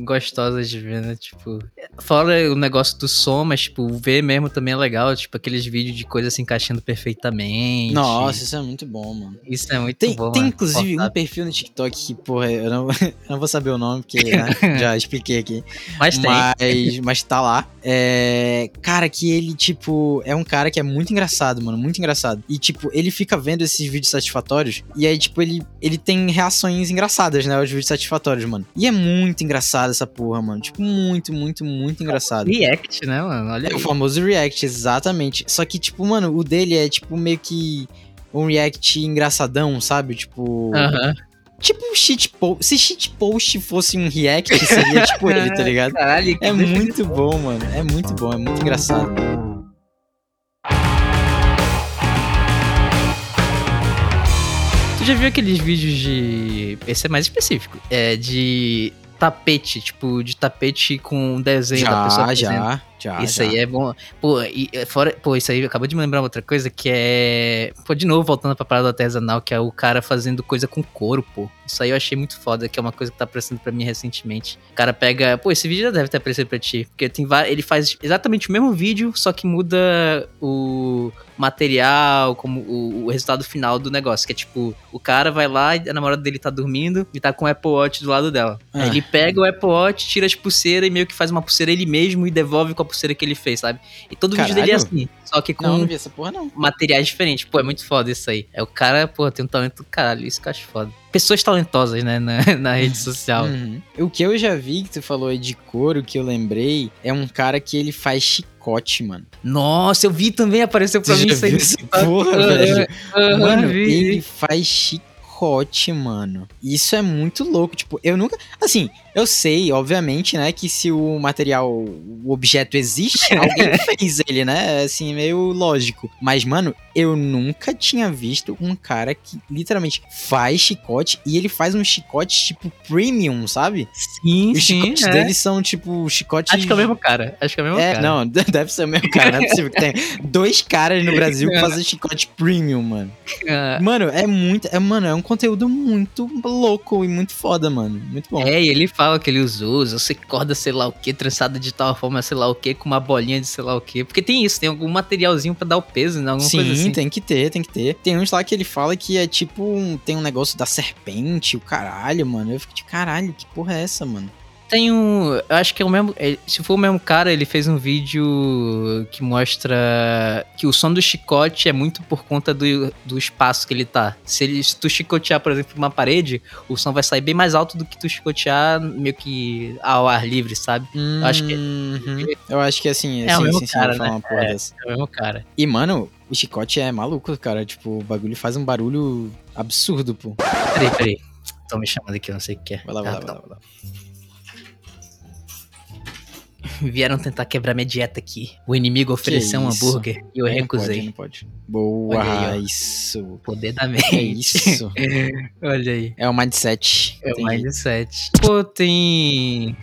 gostosas de ver, né? Tipo, fora o negócio do som, mas, tipo, ver mesmo também é legal. Tipo, aqueles vídeos de coisas se encaixando perfeitamente. Nossa, isso é muito bom, mano. Isso é muito Tem, bom. tem mano. inclusive um perfil no TikTok que, porra, eu não, [laughs] eu não vou saber o nome, porque né, [laughs] já expliquei aqui. Mas tem. Mas, mas tá lá. É, cara, que ele, tipo, é um cara que é muito engraçado, mano. Muito engraçado. E, tipo, ele fica vendo esses vídeos satisfatórios. E aí, tipo, ele, ele tem reações engraçadas, né? Os vídeos satisfatórios, mano. E é muito engraçado essa porra, mano. Tipo, muito, muito, muito engraçado. React, né, mano? Olha É o aí. famoso react, exatamente. Só que, tipo, mano, o dele é, tipo, meio que um react engraçadão, sabe? Tipo. Aham. Tipo um shitpost. Se shitpost fosse um react, seria tipo [laughs] ele, tá ligado? Caralho, que É muito bom, mano. É muito bom, é muito engraçado. Tu já viu aqueles vídeos de. Esse é mais específico. É de tapete, tipo, de tapete com um desenho da pessoa. Já, já, já. Isso já. aí é bom. Pô, e é, fora, pô, isso aí acabou de me lembrar outra coisa que é. Pô, de novo, voltando pra parada artesanal, que é o cara fazendo coisa com couro, pô. Isso aí eu achei muito foda, que é uma coisa que tá aparecendo pra mim recentemente. O cara pega. Pô, esse vídeo já deve ter aparecido pra ti. Porque tem vários. Ele faz exatamente o mesmo vídeo, só que muda o material, como o, o resultado final do negócio. Que é tipo, o cara vai lá e a namorada dele tá dormindo e tá com o Apple Watch do lado dela. Ah. Ele pega o Apple Watch, tira as pulseiras e meio que faz uma pulseira ele mesmo e devolve com a pulseira que ele fez, sabe? E todo vídeo dele é Caralho. assim, só que com Não, não vi essa porra, não. materiais diferentes. Pô, é muito foda isso aí. É o cara, pô, tem um talento do caralho, isso que eu acho foda. Pessoas talentosas, né, na, [laughs] na rede social. Uhum. O que eu já vi que tu falou aí de couro, que eu lembrei, é um cara que ele faz chicote, mano. Nossa, eu vi também, apareceu pra Tu mim isso aí. porra, [laughs] velho? Mano, vi. ele faz chicote, mano. Isso é muito louco. Tipo, eu nunca. Assim, eu sei, obviamente, né, que se o material, o objeto existe, [laughs] alguém fez ele, né? É assim, meio lógico. Mas, mano, eu nunca tinha visto um cara que literalmente faz chicote e ele faz um chicote tipo premium, sabe? Sim, Os sim, chicotes é. deles são tipo chicotes. Acho que é o mesmo cara. Acho que é o mesmo É, cara. não, [laughs] deve ser o mesmo cara, não é possível que tenha dois caras no Brasil que fazem chicote premium, mano. Ah, Mano, é muito. É, mano, é um conteúdo muito louco e muito foda, mano. Muito bom. É, e ele fala fala que ele usou, você corda sei lá o que, trançada de tal forma sei lá o que, com uma bolinha de sei lá o que. Porque tem isso, tem algum materialzinho pra dar o peso, né? Alguma Sim, coisa assim. tem que ter, tem que ter. Tem uns lá que ele fala que é tipo. um- tem um negócio da serpente, o caralho, mano. Eu fico de caralho, que porra é essa, mano? Tem um. Eu acho que é o mesmo. é, Se for o mesmo cara, ele fez um vídeo que mostra que o som do chicote é muito por conta do, do espaço que ele tá. Se, ele, se tu chicotear, por exemplo, uma parede, o som vai sair bem mais alto do que tu chicotear meio que ao ar livre, sabe? acho que- Uhum. Eu acho que assim, É o assim, mesmo assim, cara, né? uma porra dessa. É o mesmo cara. E, mano, o chicote é maluco, cara. Tipo, o bagulho faz um barulho absurdo, pô. Peraí, peraí. Estão me chamando aqui, eu não sei o que é. Vai lá, vai lá, vai lá. Vai lá. [laughs] Vieram tentar quebrar minha dieta aqui. O inimigo ofereceu um hambúrguer e eu Aí não recusei. Pode, não pode. Boa, Olha aí, isso. Poder da É mente. isso. [laughs] Olha aí. É o mindset. É o mindset. Pô, tem.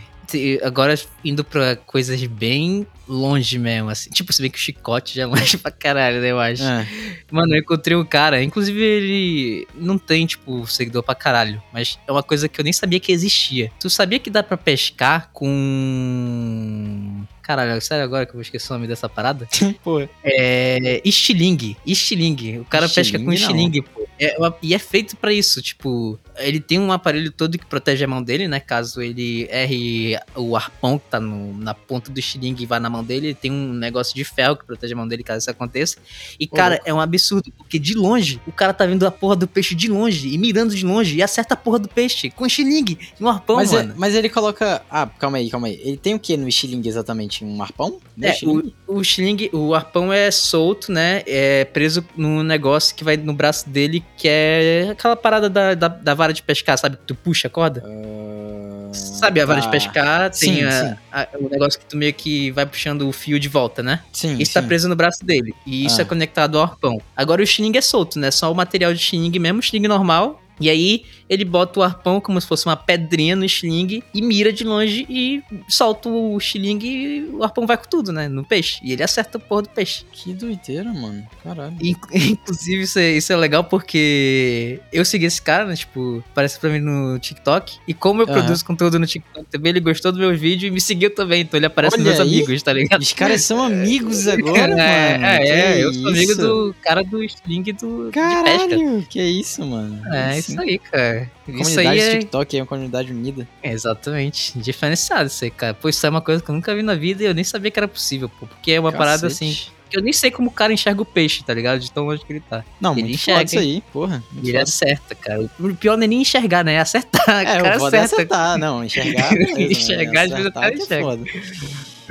Agora indo pra coisas bem longe mesmo, assim. Tipo, se bem que o chicote já é [laughs] longe pra caralho, né, eu acho. É. Mano, eu encontrei um cara, inclusive ele não tem, tipo, seguidor pra caralho, mas é uma coisa que eu nem sabia que existia. Tu sabia que dá pra pescar com. Caralho, sério agora que eu vou esquecer o nome dessa parada? [laughs] Pô, É. Estilingue. Estilingue. O cara pesca com Estilingue, não. estilingue, pô. É uma- e é feito pra isso, tipo, ele tem um aparelho todo que protege a mão dele, né? Caso ele erre o arpão que tá no- na ponta do estilingue e vá na mão dele, ele tem um negócio de ferro que protege a mão dele caso isso aconteça. E, cara, é um absurdo, porque de longe, o cara tá vendo a porra do peixe de longe e mirando de longe e acerta a porra do peixe com estilingue e um arpão, mas, é- mano. mas ele coloca. Ah, calma aí, calma aí. Ele tem o que no estilingue exatamente? Um arpão? No É, estilingue? o, o estilingue, o arpão é solto, né? É preso num negócio que vai no braço dele, que é aquela parada da, da, da vara de pescar, sabe? Que tu puxa a corda. Ah, Sabe, a vara tá. de pescar tem Sim, a- sim. a- o negócio que tu meio que vai puxando o fio de volta, né? Sim. Isso tá sim. preso no braço dele. E isso Ah. é conectado ao arpão. Agora o estilingue é solto, né? Só o material de estilingue mesmo, estilingue normal. E aí ele bota o arpão como se fosse uma pedrinha no estilingue e mira de longe e solta o estilingue e o arpão vai com tudo, né? No peixe. E ele acerta o porra do peixe. Que doideira, mano. Caralho. In- [laughs] Inclusive, isso é, isso é legal porque eu segui esse cara, né? Tipo, aparece pra mim no TikTok. E como eu produzo conteúdo no TikTok também, ele gostou do meu vídeo e me seguiu também. Então ele aparece Olha nos meus aí. amigos, tá ligado? Os caras são amigos [laughs] agora, é, mano. é, Que é, eu sou amigo do cara do Sling do, de pesca. Caralho, que isso, mano. É, isso aí, cara. Isso Comunidade aí é TikTok é uma comunidade unida. exatamente diferenciado isso aí, cara. Pô, isso é uma coisa que eu nunca vi na vida e eu nem sabia que era possível, pô. Porque é uma parada assim, Cacete. eu nem sei como o cara enxerga o peixe, tá ligado? De tão longe que ele tá. Não, Ele muito enxerga, isso aí, porra. ele foda. acerta, cara. O pior não é nem enxergar, né? É acertar. É, o cara o é acerta. acertar, não, enxergar, [laughs] beleza, né? Enxergar, às vezes até que é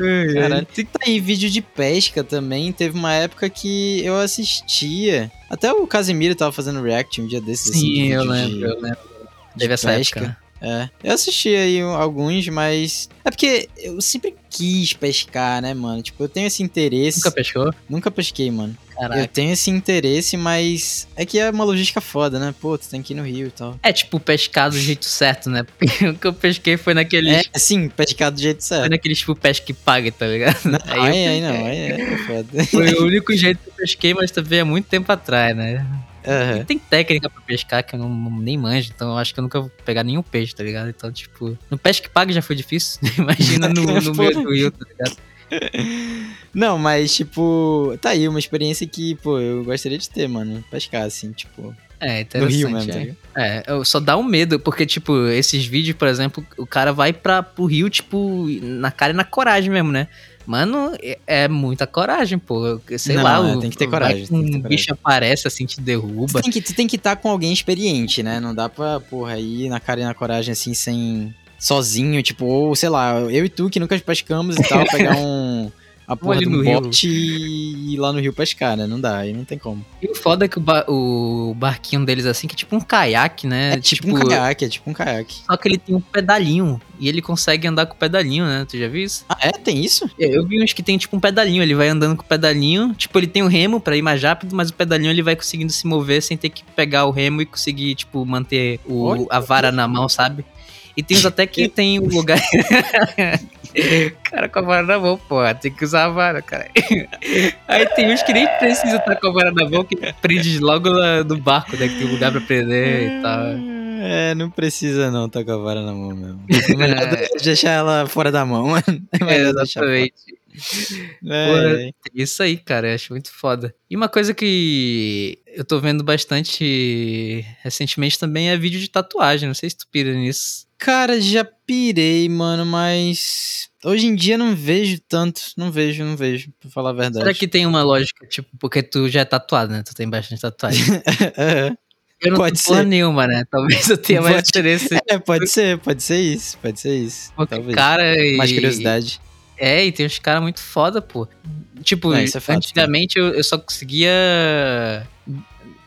enxerga. foda. Caralho. Tá aí, vídeo de pesca também. Teve uma época que eu assistia. Até o Casimiro tava fazendo react um dia desses. assim, de Sim, eu vídeo lembro, de- eu lembro. de Teve essa pesca. época. É. Eu assisti aí alguns, mas. É porque eu sempre quis pescar, né, mano? Tipo, eu tenho esse interesse. Nunca pescou? Nunca pesquei, mano. Eu Caraca. tenho esse interesse, mas. É que é uma logística foda, né? Pô, tu tem que ir no rio e tal. É tipo pescar do jeito certo, né? [laughs] Porque o que eu pesquei foi naquele. É, sim, pescar do jeito Foi certo. naquele tipo pesca que paga, tá ligado? Aí, [laughs] aí, eu aí não, aí é foda. Foi o único jeito que eu pesquei, mas também há muito tempo atrás, né? E tem técnica pra pescar que eu não, nem manjo, então eu acho que eu nunca vou pegar nenhum peixe, tá ligado? Então, tipo, no pesca que paga já foi difícil. [laughs] Imagina no, no [laughs] meio do rio, tá ligado? Não, mas, tipo, tá aí uma experiência que, pô, eu gostaria de ter, mano. Pescar, assim, tipo, É, no interessante. rio mesmo, tá é. É, só dá um medo, porque, tipo, esses vídeos, por exemplo, o cara vai pra, pro rio, tipo, na cara e na coragem mesmo, né? Mano, é, é muita coragem, pô. Sei Não, lá, é, o- tem que ter coragem, que que ter Um coragem. bicho aparece assim, te Tu derruba. tem que tu tem que estar com alguém experiente, né? Não dá pra, porra, ir na cara e na coragem, assim, sem... Sozinho, tipo, ou, sei lá, eu e tu que nunca pescamos e tal, [laughs] pegar um... A porra de um bote e ir lá no rio pescar, né? Não dá, aí não tem como. E o foda é que o, ba- o barquinho deles, assim, que é tipo um caiaque, né? É tipo, um caiaque, é tipo um caiaque. Só que ele tem um pedalinho. E ele consegue andar com o pedalinho, né? Tu já viu isso? Ah, é? Tem isso? Eu eu vi uns que tem tipo um pedalinho. Ele vai andando com o pedalinho. Tipo, ele tem o remo pra ir mais rápido, mas o pedalinho ele vai conseguindo se mover sem ter que pegar o remo e conseguir, tipo, manter o, Olha. a vara na mão, sabe? E tem uns até que tem o lugar. [laughs] cara, com a vara na mão, pô. Tem que usar a vara, cara. Aí tem uns que nem precisa estar com a vara na mão, que prende logo lá no barco, né? Que tem um lugar pra prender e tal. É, não precisa não tá com a vara na mão mesmo. É melhor [laughs] deixar ela fora da mão, mano. [laughs] É, exatamente. É. Pô, isso aí, cara, eu acho muito foda. E uma coisa que eu tô vendo bastante recentemente também é vídeo de tatuagem. Não sei se tu pira nisso. Cara, já pirei, mano, mas hoje em dia não vejo tanto. Não vejo, não vejo, pra falar a verdade. Será que tem uma lógica, tipo, porque tu já é tatuado, né? Tu tem bastante tatuagem. [laughs] é. Eu não pode tenho ser. nenhuma, né? Talvez eu tenha mais interesse. [laughs] É, pode ser, pode ser isso, pode ser isso. Porque, talvez. cara. Mais curiosidade. É, e tem uns caras muito foda, pô. Tipo, é, é fato, antigamente eu, eu, só conseguia.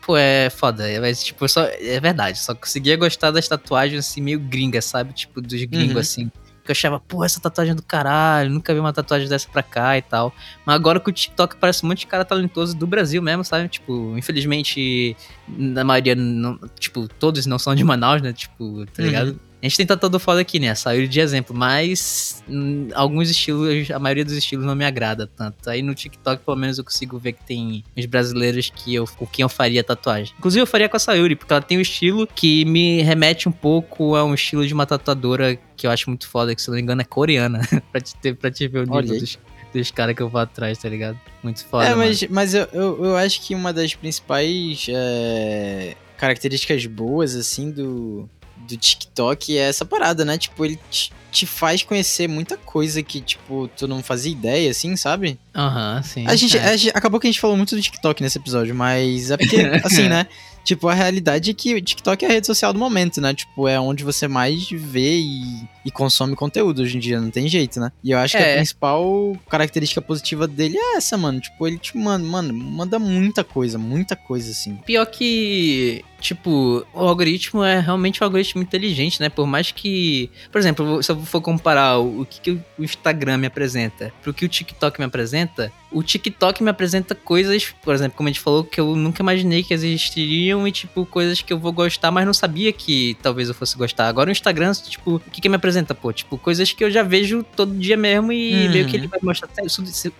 Pô, é foda, mas tipo, só. É verdade, só conseguia gostar das tatuagens assim, meio gringas, sabe? Tipo, dos gringos uhum. assim. Que eu achava, pô, essa tatuagem é do caralho, nunca vi uma tatuagem dessa pra cá e tal. Mas agora com o TikTok parece um monte de cara talentoso do Brasil mesmo, sabe? Tipo, infelizmente, na maioria, não, tipo, todos não são de Manaus, né? Tipo, tá ligado? Uhum. A gente tem tatuador foda aqui, né? Saiu de exemplo, mas hum, alguns estilos, a maioria dos estilos não me agrada tanto. Aí no TikTok, pelo menos, eu consigo ver que tem os brasileiros que eu, com quem eu faria tatuagem. Inclusive, eu faria com a Sayuri, porque ela tem um estilo que me remete um pouco a um estilo de uma tatuadora que eu acho muito foda, que se não me engano é coreana, [laughs] pra, te ter, pra te ver o nível dos, dos caras que eu vou atrás, tá ligado? Muito foda. É, mas, mas eu, eu, eu, acho que uma das principais é, características boas, assim, do, do TikTok é essa parada, né? Tipo, ele te, te faz conhecer muita coisa que, tipo, tu não fazia ideia, assim, sabe? Aham, uhum, sim. A gente, é. a gente, acabou que a gente falou muito do TikTok nesse episódio, mas é porque, [laughs] assim, né? Tipo, a realidade é que o TikTok é a rede social do momento, né? Tipo, é onde você mais vê e, e consome conteúdo hoje em dia, não tem jeito, né? E eu acho é. que a é. principal característica positiva dele é essa, mano. Tipo, ele te manda, mano, manda muita coisa, muita coisa, assim. Pior que tipo, o algoritmo é realmente um algoritmo inteligente, né? Por mais que, por exemplo, se eu for comparar o que, que o Instagram me apresenta pro que o TikTok me apresenta, o TikTok me apresenta coisas, por exemplo, como a gente falou, que eu nunca imaginei que existiriam e, tipo, coisas que eu vou gostar, mas não sabia que talvez eu fosse gostar. Agora o Instagram, tipo, o que, que me apresenta, pô? Tipo, coisas que eu já vejo todo dia mesmo e uhum. meio que ele vai mostrar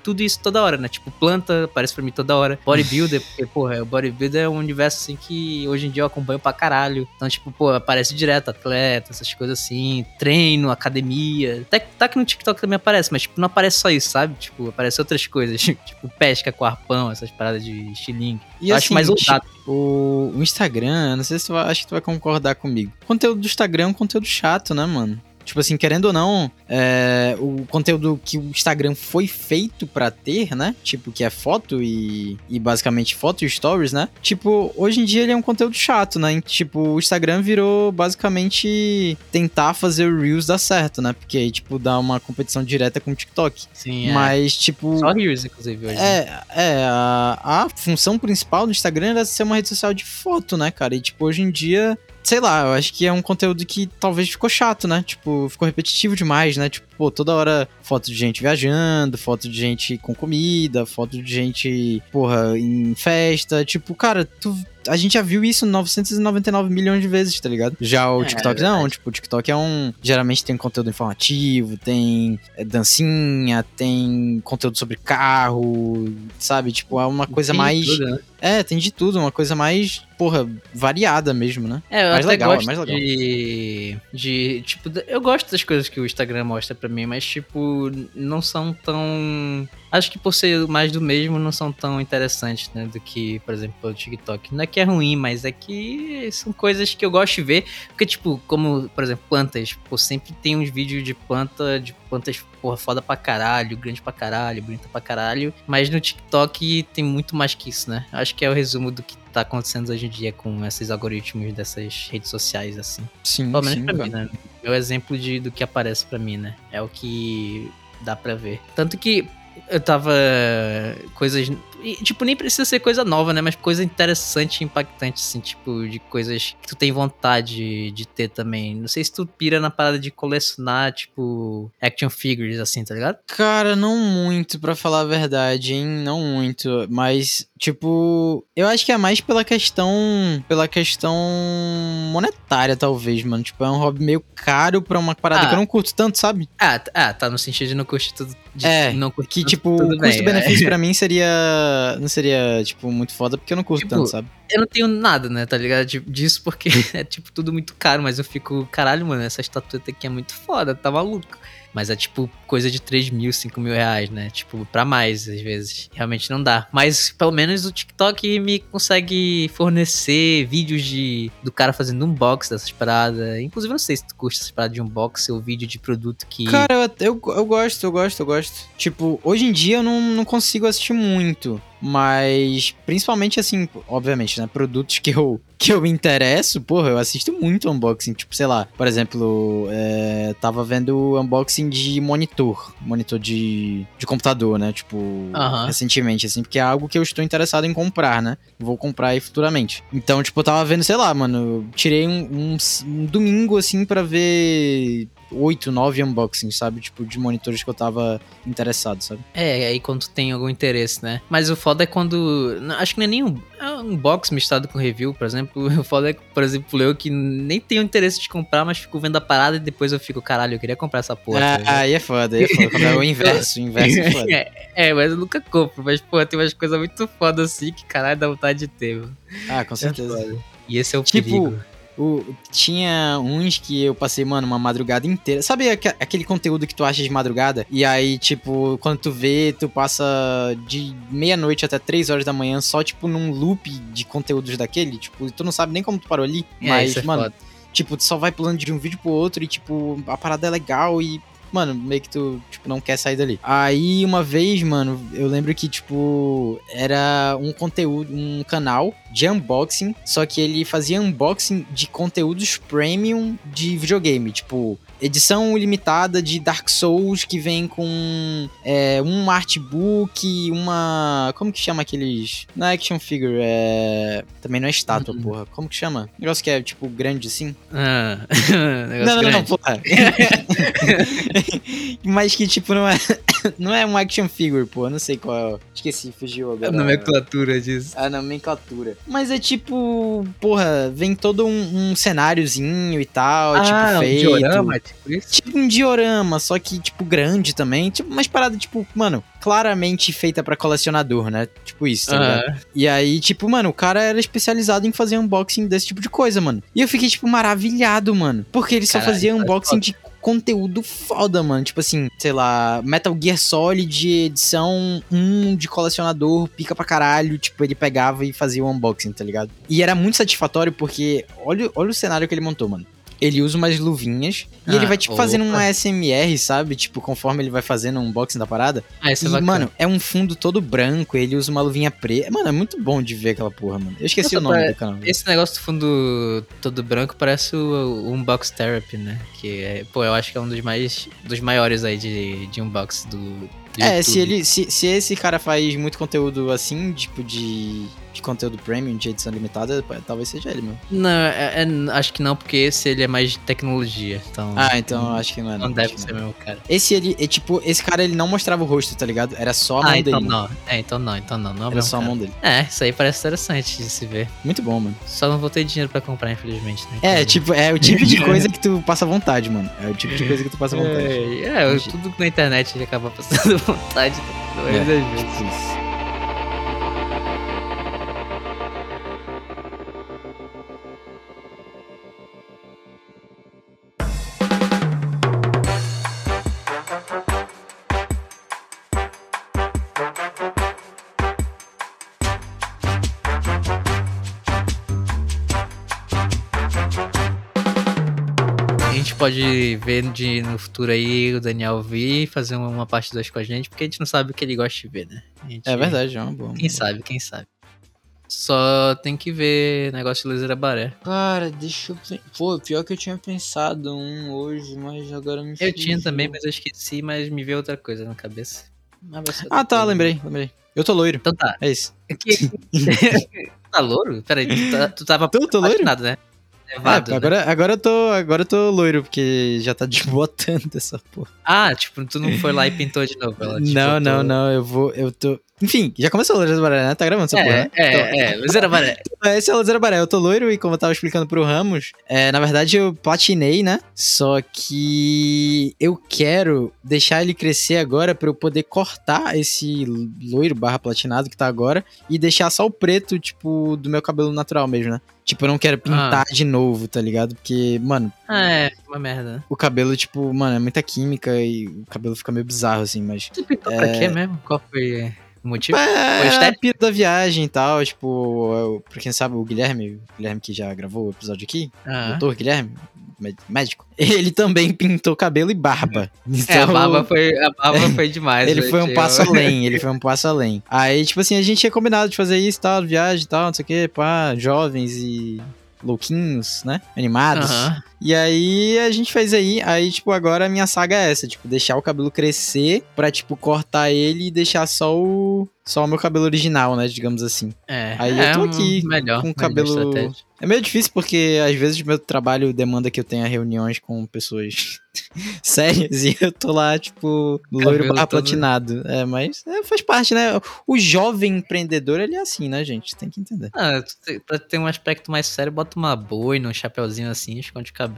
tudo isso toda hora, né? Tipo, planta aparece pra mim toda hora. Bodybuilder, porque, porra, o bodybuilder é um universo assim que hoje em dia eu acompanho pra caralho. Então, tipo, pô, aparece direto atleta, essas coisas assim, treino, academia. Até tá que no TikTok também aparece, mas, tipo, não aparece só isso, sabe? Tipo, aparece outras coisas, [laughs] tipo, pesca com arpão, essas paradas de estilingue. E eu assim, acho mais ousado. O, o Instagram, não sei se tu vai, acho que tu vai concordar comigo. O conteúdo do Instagram é um conteúdo chato, né, mano? Tipo assim, querendo ou não, é, o conteúdo que o Instagram foi feito para ter, né? Tipo, que é foto e, e basicamente foto e stories, né? Tipo, hoje em dia ele é um conteúdo chato, né? Tipo, o Instagram virou basicamente tentar fazer o Reels dar certo, né? Porque aí, tipo, dá uma competição direta com o TikTok. Sim, é. Mas, tipo. Só Reels, inclusive, hoje. É, né? é a, a função principal do Instagram era ser uma rede social de foto, né, cara? E, tipo, hoje em dia sei lá, eu acho que é um conteúdo que talvez ficou chato, né? Tipo, ficou repetitivo demais, né? Tipo, pô, toda hora foto de gente viajando, foto de gente com comida, foto de gente, porra, em festa. Tipo, cara, tu, a gente já viu isso 999 milhões de vezes, tá ligado? Já o é, TikTok é não, tipo, o TikTok é um. Geralmente tem conteúdo informativo, tem é, dancinha, tem conteúdo sobre carro, sabe? Tipo, é uma coisa tem mais. Tudo, né? É, tem de tudo, uma coisa mais, porra, variada mesmo, né? É, eu mais legal, gosto mais legal. De, de. Tipo, eu gosto das coisas que o Instagram mostra pra mim, mas, tipo, não são tão. Acho que por ser mais do mesmo, não são tão interessantes, né? Do que, por exemplo, o TikTok. Não é que é ruim, mas é que são coisas que eu gosto de ver. Porque, tipo, como, por exemplo, plantas. Pô, sempre tem uns vídeos de planta, de plantas, porra, foda pra caralho, grande pra caralho, bonita pra caralho. Mas no TikTok tem muito mais que isso, né? Acho que é o resumo do que tá acontecendo hoje em dia com esses algoritmos dessas redes sociais, assim. Sim, Pelo menos sim, pra mim, né? É o exemplo de, do que aparece para mim, né? É o que dá pra ver. Tanto que eu tava. Coisas e, tipo, nem precisa ser coisa nova, né? Mas coisa interessante e impactante, assim, tipo, de coisas que tu tem vontade de ter também. Não sei se tu pira na parada de colecionar, tipo, action figures, assim, tá ligado? Cara, não muito, para falar a verdade, hein? Não muito. Mas, tipo, eu acho que é mais pela questão. Pela questão monetária, talvez, mano. Tipo, é um hobby meio caro pra uma parada ah. que eu não curto tanto, sabe? Ah, ah, tá no sentido de não curtir tudo. De é, não curtir que, tipo, o custo-benefício é. pra mim seria não seria, tipo, muito foda porque eu não curto Tipo, tanto, sabe? Eu não tenho nada, né, tá ligado? Tipo, disso porque [laughs] é, tipo, tudo muito caro, mas eu fico, caralho, mano, essa estatueta aqui é muito foda, tá maluco. Mas é tipo coisa de 3 mil, 5 mil reais, né? Tipo, pra mais, às vezes. Realmente não dá. Mas pelo menos o TikTok me consegue fornecer vídeos de do cara fazendo unbox dessas paradas. Inclusive, eu não sei se tu curte essas paradas de unbox ou vídeo de produto que. Cara, eu, eu, eu gosto, eu gosto, eu gosto. Tipo, hoje em dia eu não, não consigo assistir muito. Mas, principalmente assim, obviamente, né? Produtos que eu, [laughs] que eu me interesso, porra, eu assisto muito unboxing. Tipo, sei lá, por exemplo, é, tava vendo unboxing de monitor. Monitor de, de computador, né? Tipo, recentemente, assim, porque é algo que eu estou interessado em comprar, né? Vou comprar aí futuramente. Então, tipo, eu tava vendo, sei lá, mano, tirei um, um, um domingo, assim, pra ver oito, nove unboxings, sabe? Tipo, de monitores que eu tava interessado, sabe? É, aí quando tem algum interesse, né? Mas o foda é quando. não, Acho que não é nem um, é um box misturado com review, por exemplo. [laughs] O foda é, por exemplo, eu que nem tenho interesse de comprar, mas fico vendo a parada e depois eu fico, caralho, eu queria comprar essa porra. ah, aí é foda, aí é foda. Quando é o inverso, o inverso é foda. [laughs] é, é, mas eu nunca compro. Mas, pô, tem umas coisas muito foda assim que caralho dá vontade de ter, mano. Ah, com certeza. foda. E esse é o Tipo, perigo. O, tinha uns que eu passei, mano, uma madrugada inteira. Sabe aque- aquele conteúdo que tu acha de madrugada? E aí, tipo, quando tu vê, tu passa de meia-noite até três horas da manhã só, tipo, num loop de conteúdos daquele. Tipo, tu não sabe nem como tu parou ali. É, mas, é mano, foda. tipo, tu só vai pulando de um vídeo pro outro e, tipo, a parada é legal e. Mano, meio que tu, tipo, não quer sair dali. Aí, uma vez, mano, eu lembro que, tipo, era um conteúdo, um canal de unboxing, só que ele fazia unboxing de conteúdos premium de videogame, tipo, edição limitada de Dark Souls que vem com é, um artbook, uma. Como que chama aqueles. Não é action figure, é. Também não é estátua, Uhum. porra. Como que chama? Negócio que é, tipo, grande assim. Ah, [laughs] negócio Não, não, não, grande. porra. [laughs] Mas que, tipo, não é. [coughs] Não é um action figure, pô. eu Não sei qual é. Esqueci, fugiu A agora. nomenclatura disso. A nomenclatura. Mas é tipo, porra, vem todo um, um cenáriozinho e tal, tipo, um feito. diorama, tipo um diorama, só que, tipo, grande também. Tipo, umas paradas, tipo, mano, claramente feita pra colecionador, né? Tipo isso, tá ligado? Ah, E aí, tipo, mano, o cara era especializado em fazer unboxing desse tipo de coisa, mano. E eu fiquei, tipo, maravilhado, mano. Porque ele só Caralho, fazia faz unboxing de conteúdo foda, mano. Tipo assim, sei lá, Metal Gear Solid edição 1 de colecionador, pica pra caralho. Tipo, ele pegava e fazia o unboxing, tá ligado? E era muito satisfatório porque olha, olha o cenário que ele montou, mano. Ele usa umas luvinhas e Ah, ele vai, tipo, opa. fazendo uma SMR, sabe? Tipo, conforme ele vai fazendo o unboxing da parada. ah, isso é E, bacana. mano, é um fundo todo branco, ele usa uma luvinha preta. Mano, é muito bom de ver aquela porra, mano. Eu esqueci Nossa, o nome pare- do canal. Esse negócio do fundo todo branco parece o, Unbox Therapy, né? Que é, pô, eu acho que é um dos mais dos maiores aí de, de unbox do, do É, se ele. Se, se esse cara faz muito conteúdo assim, tipo de. De conteúdo premium, de edição limitada, talvez seja ele, meu. Não, é- é- acho que não, porque esse ele é mais de tecnologia. Então, Ah, então acho que não é. não acho deve ser não. mesmo, cara. Esse ele, é tipo, esse cara ele não mostrava o rosto, tá ligado? Era só a mão Ah, então dele. não. É, então não, então não. Não é Era só a mão dele. É, isso aí parece interessante de se ver. Muito bom, mano. Só não vou ter dinheiro pra comprar, infelizmente, né? É, tipo, é o tipo de [laughs] coisa que tu passa vontade, mano. É o tipo de coisa que tu passa vontade. É, é, tudo na internet ele acaba passando [laughs] vontade. Maioria É, pode ver de, no futuro aí o Daniel vir fazer uma, uma parte 2 com a gente, porque a gente não sabe o que ele gosta de ver, né? Gente- É verdade, é uma boa. Quem sabe, quem sabe. Só tem que ver negócio de laser baré. Cara, deixa eu. Pô, pior que eu tinha pensado um hoje, mas agora me Eu tinha também, mas eu esqueci, mas me veio outra coisa na cabeça. Outra Ah, tá, coisa. lembrei, lembrei. Eu tô loiro. Então tá. É isso. [laughs] [laughs] Tá louro? Peraí, tu, tá, tu tava Tô, tô loiro? platinado, né? É, né? agora, agora, eu tô, agora eu tô loiro, porque já tá desbotando [laughs] essa porra. Ah, tipo, tu não foi lá e pintou de novo. Ela, tipo, não, tô- não, não, eu vou, eu tô... Enfim, já começou o Loiro Amarelo, né? Tá gravando essa é, porra, né? É, é, Luzeira Baré. [laughs] Esse é o Loiro Amarelo. Eu tô loiro e como eu tava explicando pro Ramos, é, na verdade eu platinei, né? Só que eu quero deixar ele crescer agora pra eu poder cortar esse loiro barra platinado que tá agora e deixar só o preto, tipo, do meu cabelo natural mesmo, né? Tipo, eu não quero pintar Ah. de novo, tá ligado? Porque, mano, Ah, é, uma merda. o cabelo, tipo, mano, é muita química e o cabelo fica meio bizarro, assim, mas. Tu pintou pra quê mesmo? Qual foi o motivo? Foi É, a estético? pira da viagem e tal, tipo, eu- pra quem sabe, o Guilherme, o Guilherme que já gravou o episódio aqui, Ah. doutor Guilherme, mé- médico, [laughs] ele também pintou cabelo e barba. É, a Então, barba foi, a barba [laughs] foi demais. Ele né, foi um tio? passo além, [laughs] ele foi um passo além. Aí, tipo assim, a gente tinha combinado de fazer isso e tal, viagem e tal, não sei o que, pá, jovens e louquinhos, né? Animados. Aham. E aí a gente fez aí, aí tipo, agora a minha saga é essa, tipo, deixar o cabelo crescer pra, tipo, cortar ele e deixar só o só o meu cabelo original, né, digamos assim. É, Aí é eu tô um aqui melhor, com o cabelo-. É meio difícil porque às vezes meu trabalho demanda que eu tenha reuniões com pessoas [laughs] sérias e eu tô lá, tipo, loiro todo- platinado. É, mas é, faz parte, né? O jovem empreendedor, ele é assim, né, gente? Tem que entender. Ah, pra ter um aspecto mais sério, bota uma boina, um chapeuzinho assim, esconde o cabelo.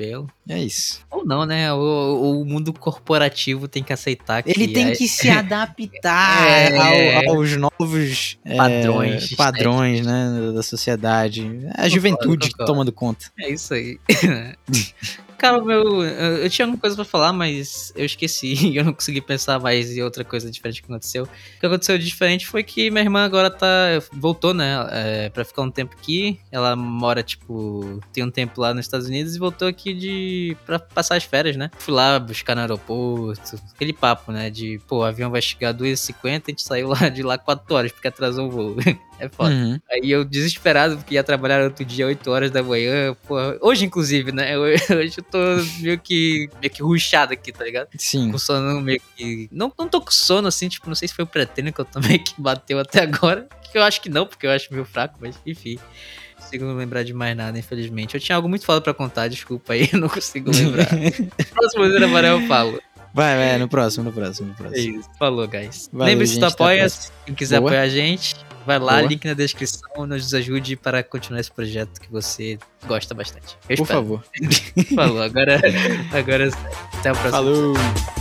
É isso. Ou não, né? O, o mundo corporativo tem que aceitar que. Ele tem é- que [laughs] se adaptar É. ao- aos novos é, Padrões padrões né, da sociedade. É a juventude concordo. tomando conta. É isso aí. [laughs] Cara, meu. Eu tinha alguma coisa pra falar, mas eu esqueci. [laughs] Eu não consegui pensar mais em outra coisa diferente que aconteceu. O que aconteceu de diferente foi que minha irmã agora tá. Voltou, né? É, pra ficar um tempo aqui. Ela mora, tipo. Tem um tempo lá nos Estados Unidos e voltou aqui de. pra passar as férias, né? Fui lá buscar no aeroporto. Aquele papo, né? De, pô, o avião vai chegar 2h50 a gente saiu lá de lá 4 horas porque atrasou o voo. [laughs] É foda. Uhum. Aí eu desesperado, porque ia trabalhar outro dia, 8 horas da manhã. Porra, hoje, inclusive, né? [laughs] Hoje eu tô meio que, meio que ruxado aqui, tá ligado? Sim. Com sono meio que. Não, não tô com sono assim, tipo, não sei se foi o pretendo que eu tomei [laughs] que bateu até agora. Que eu acho que não, porque eu acho meio fraco, mas enfim. Não consigo lembrar de mais nada, infelizmente. Eu tinha algo muito foda pra contar, desculpa aí, [laughs] eu não consigo lembrar. Próximo vez amarelo eu falo. Vai, vai, no próximo, no próximo, no É próximo. isso. Falou, guys. Valeu, Lembre-se do a Apoia, quem quiser Boa. apoiar a gente, vai lá, Boa. link na descrição, nos ajude para continuar esse projeto que você gosta bastante. Eu Por espero. favor. [laughs] Falou, agora, agora até o próximo. Falou.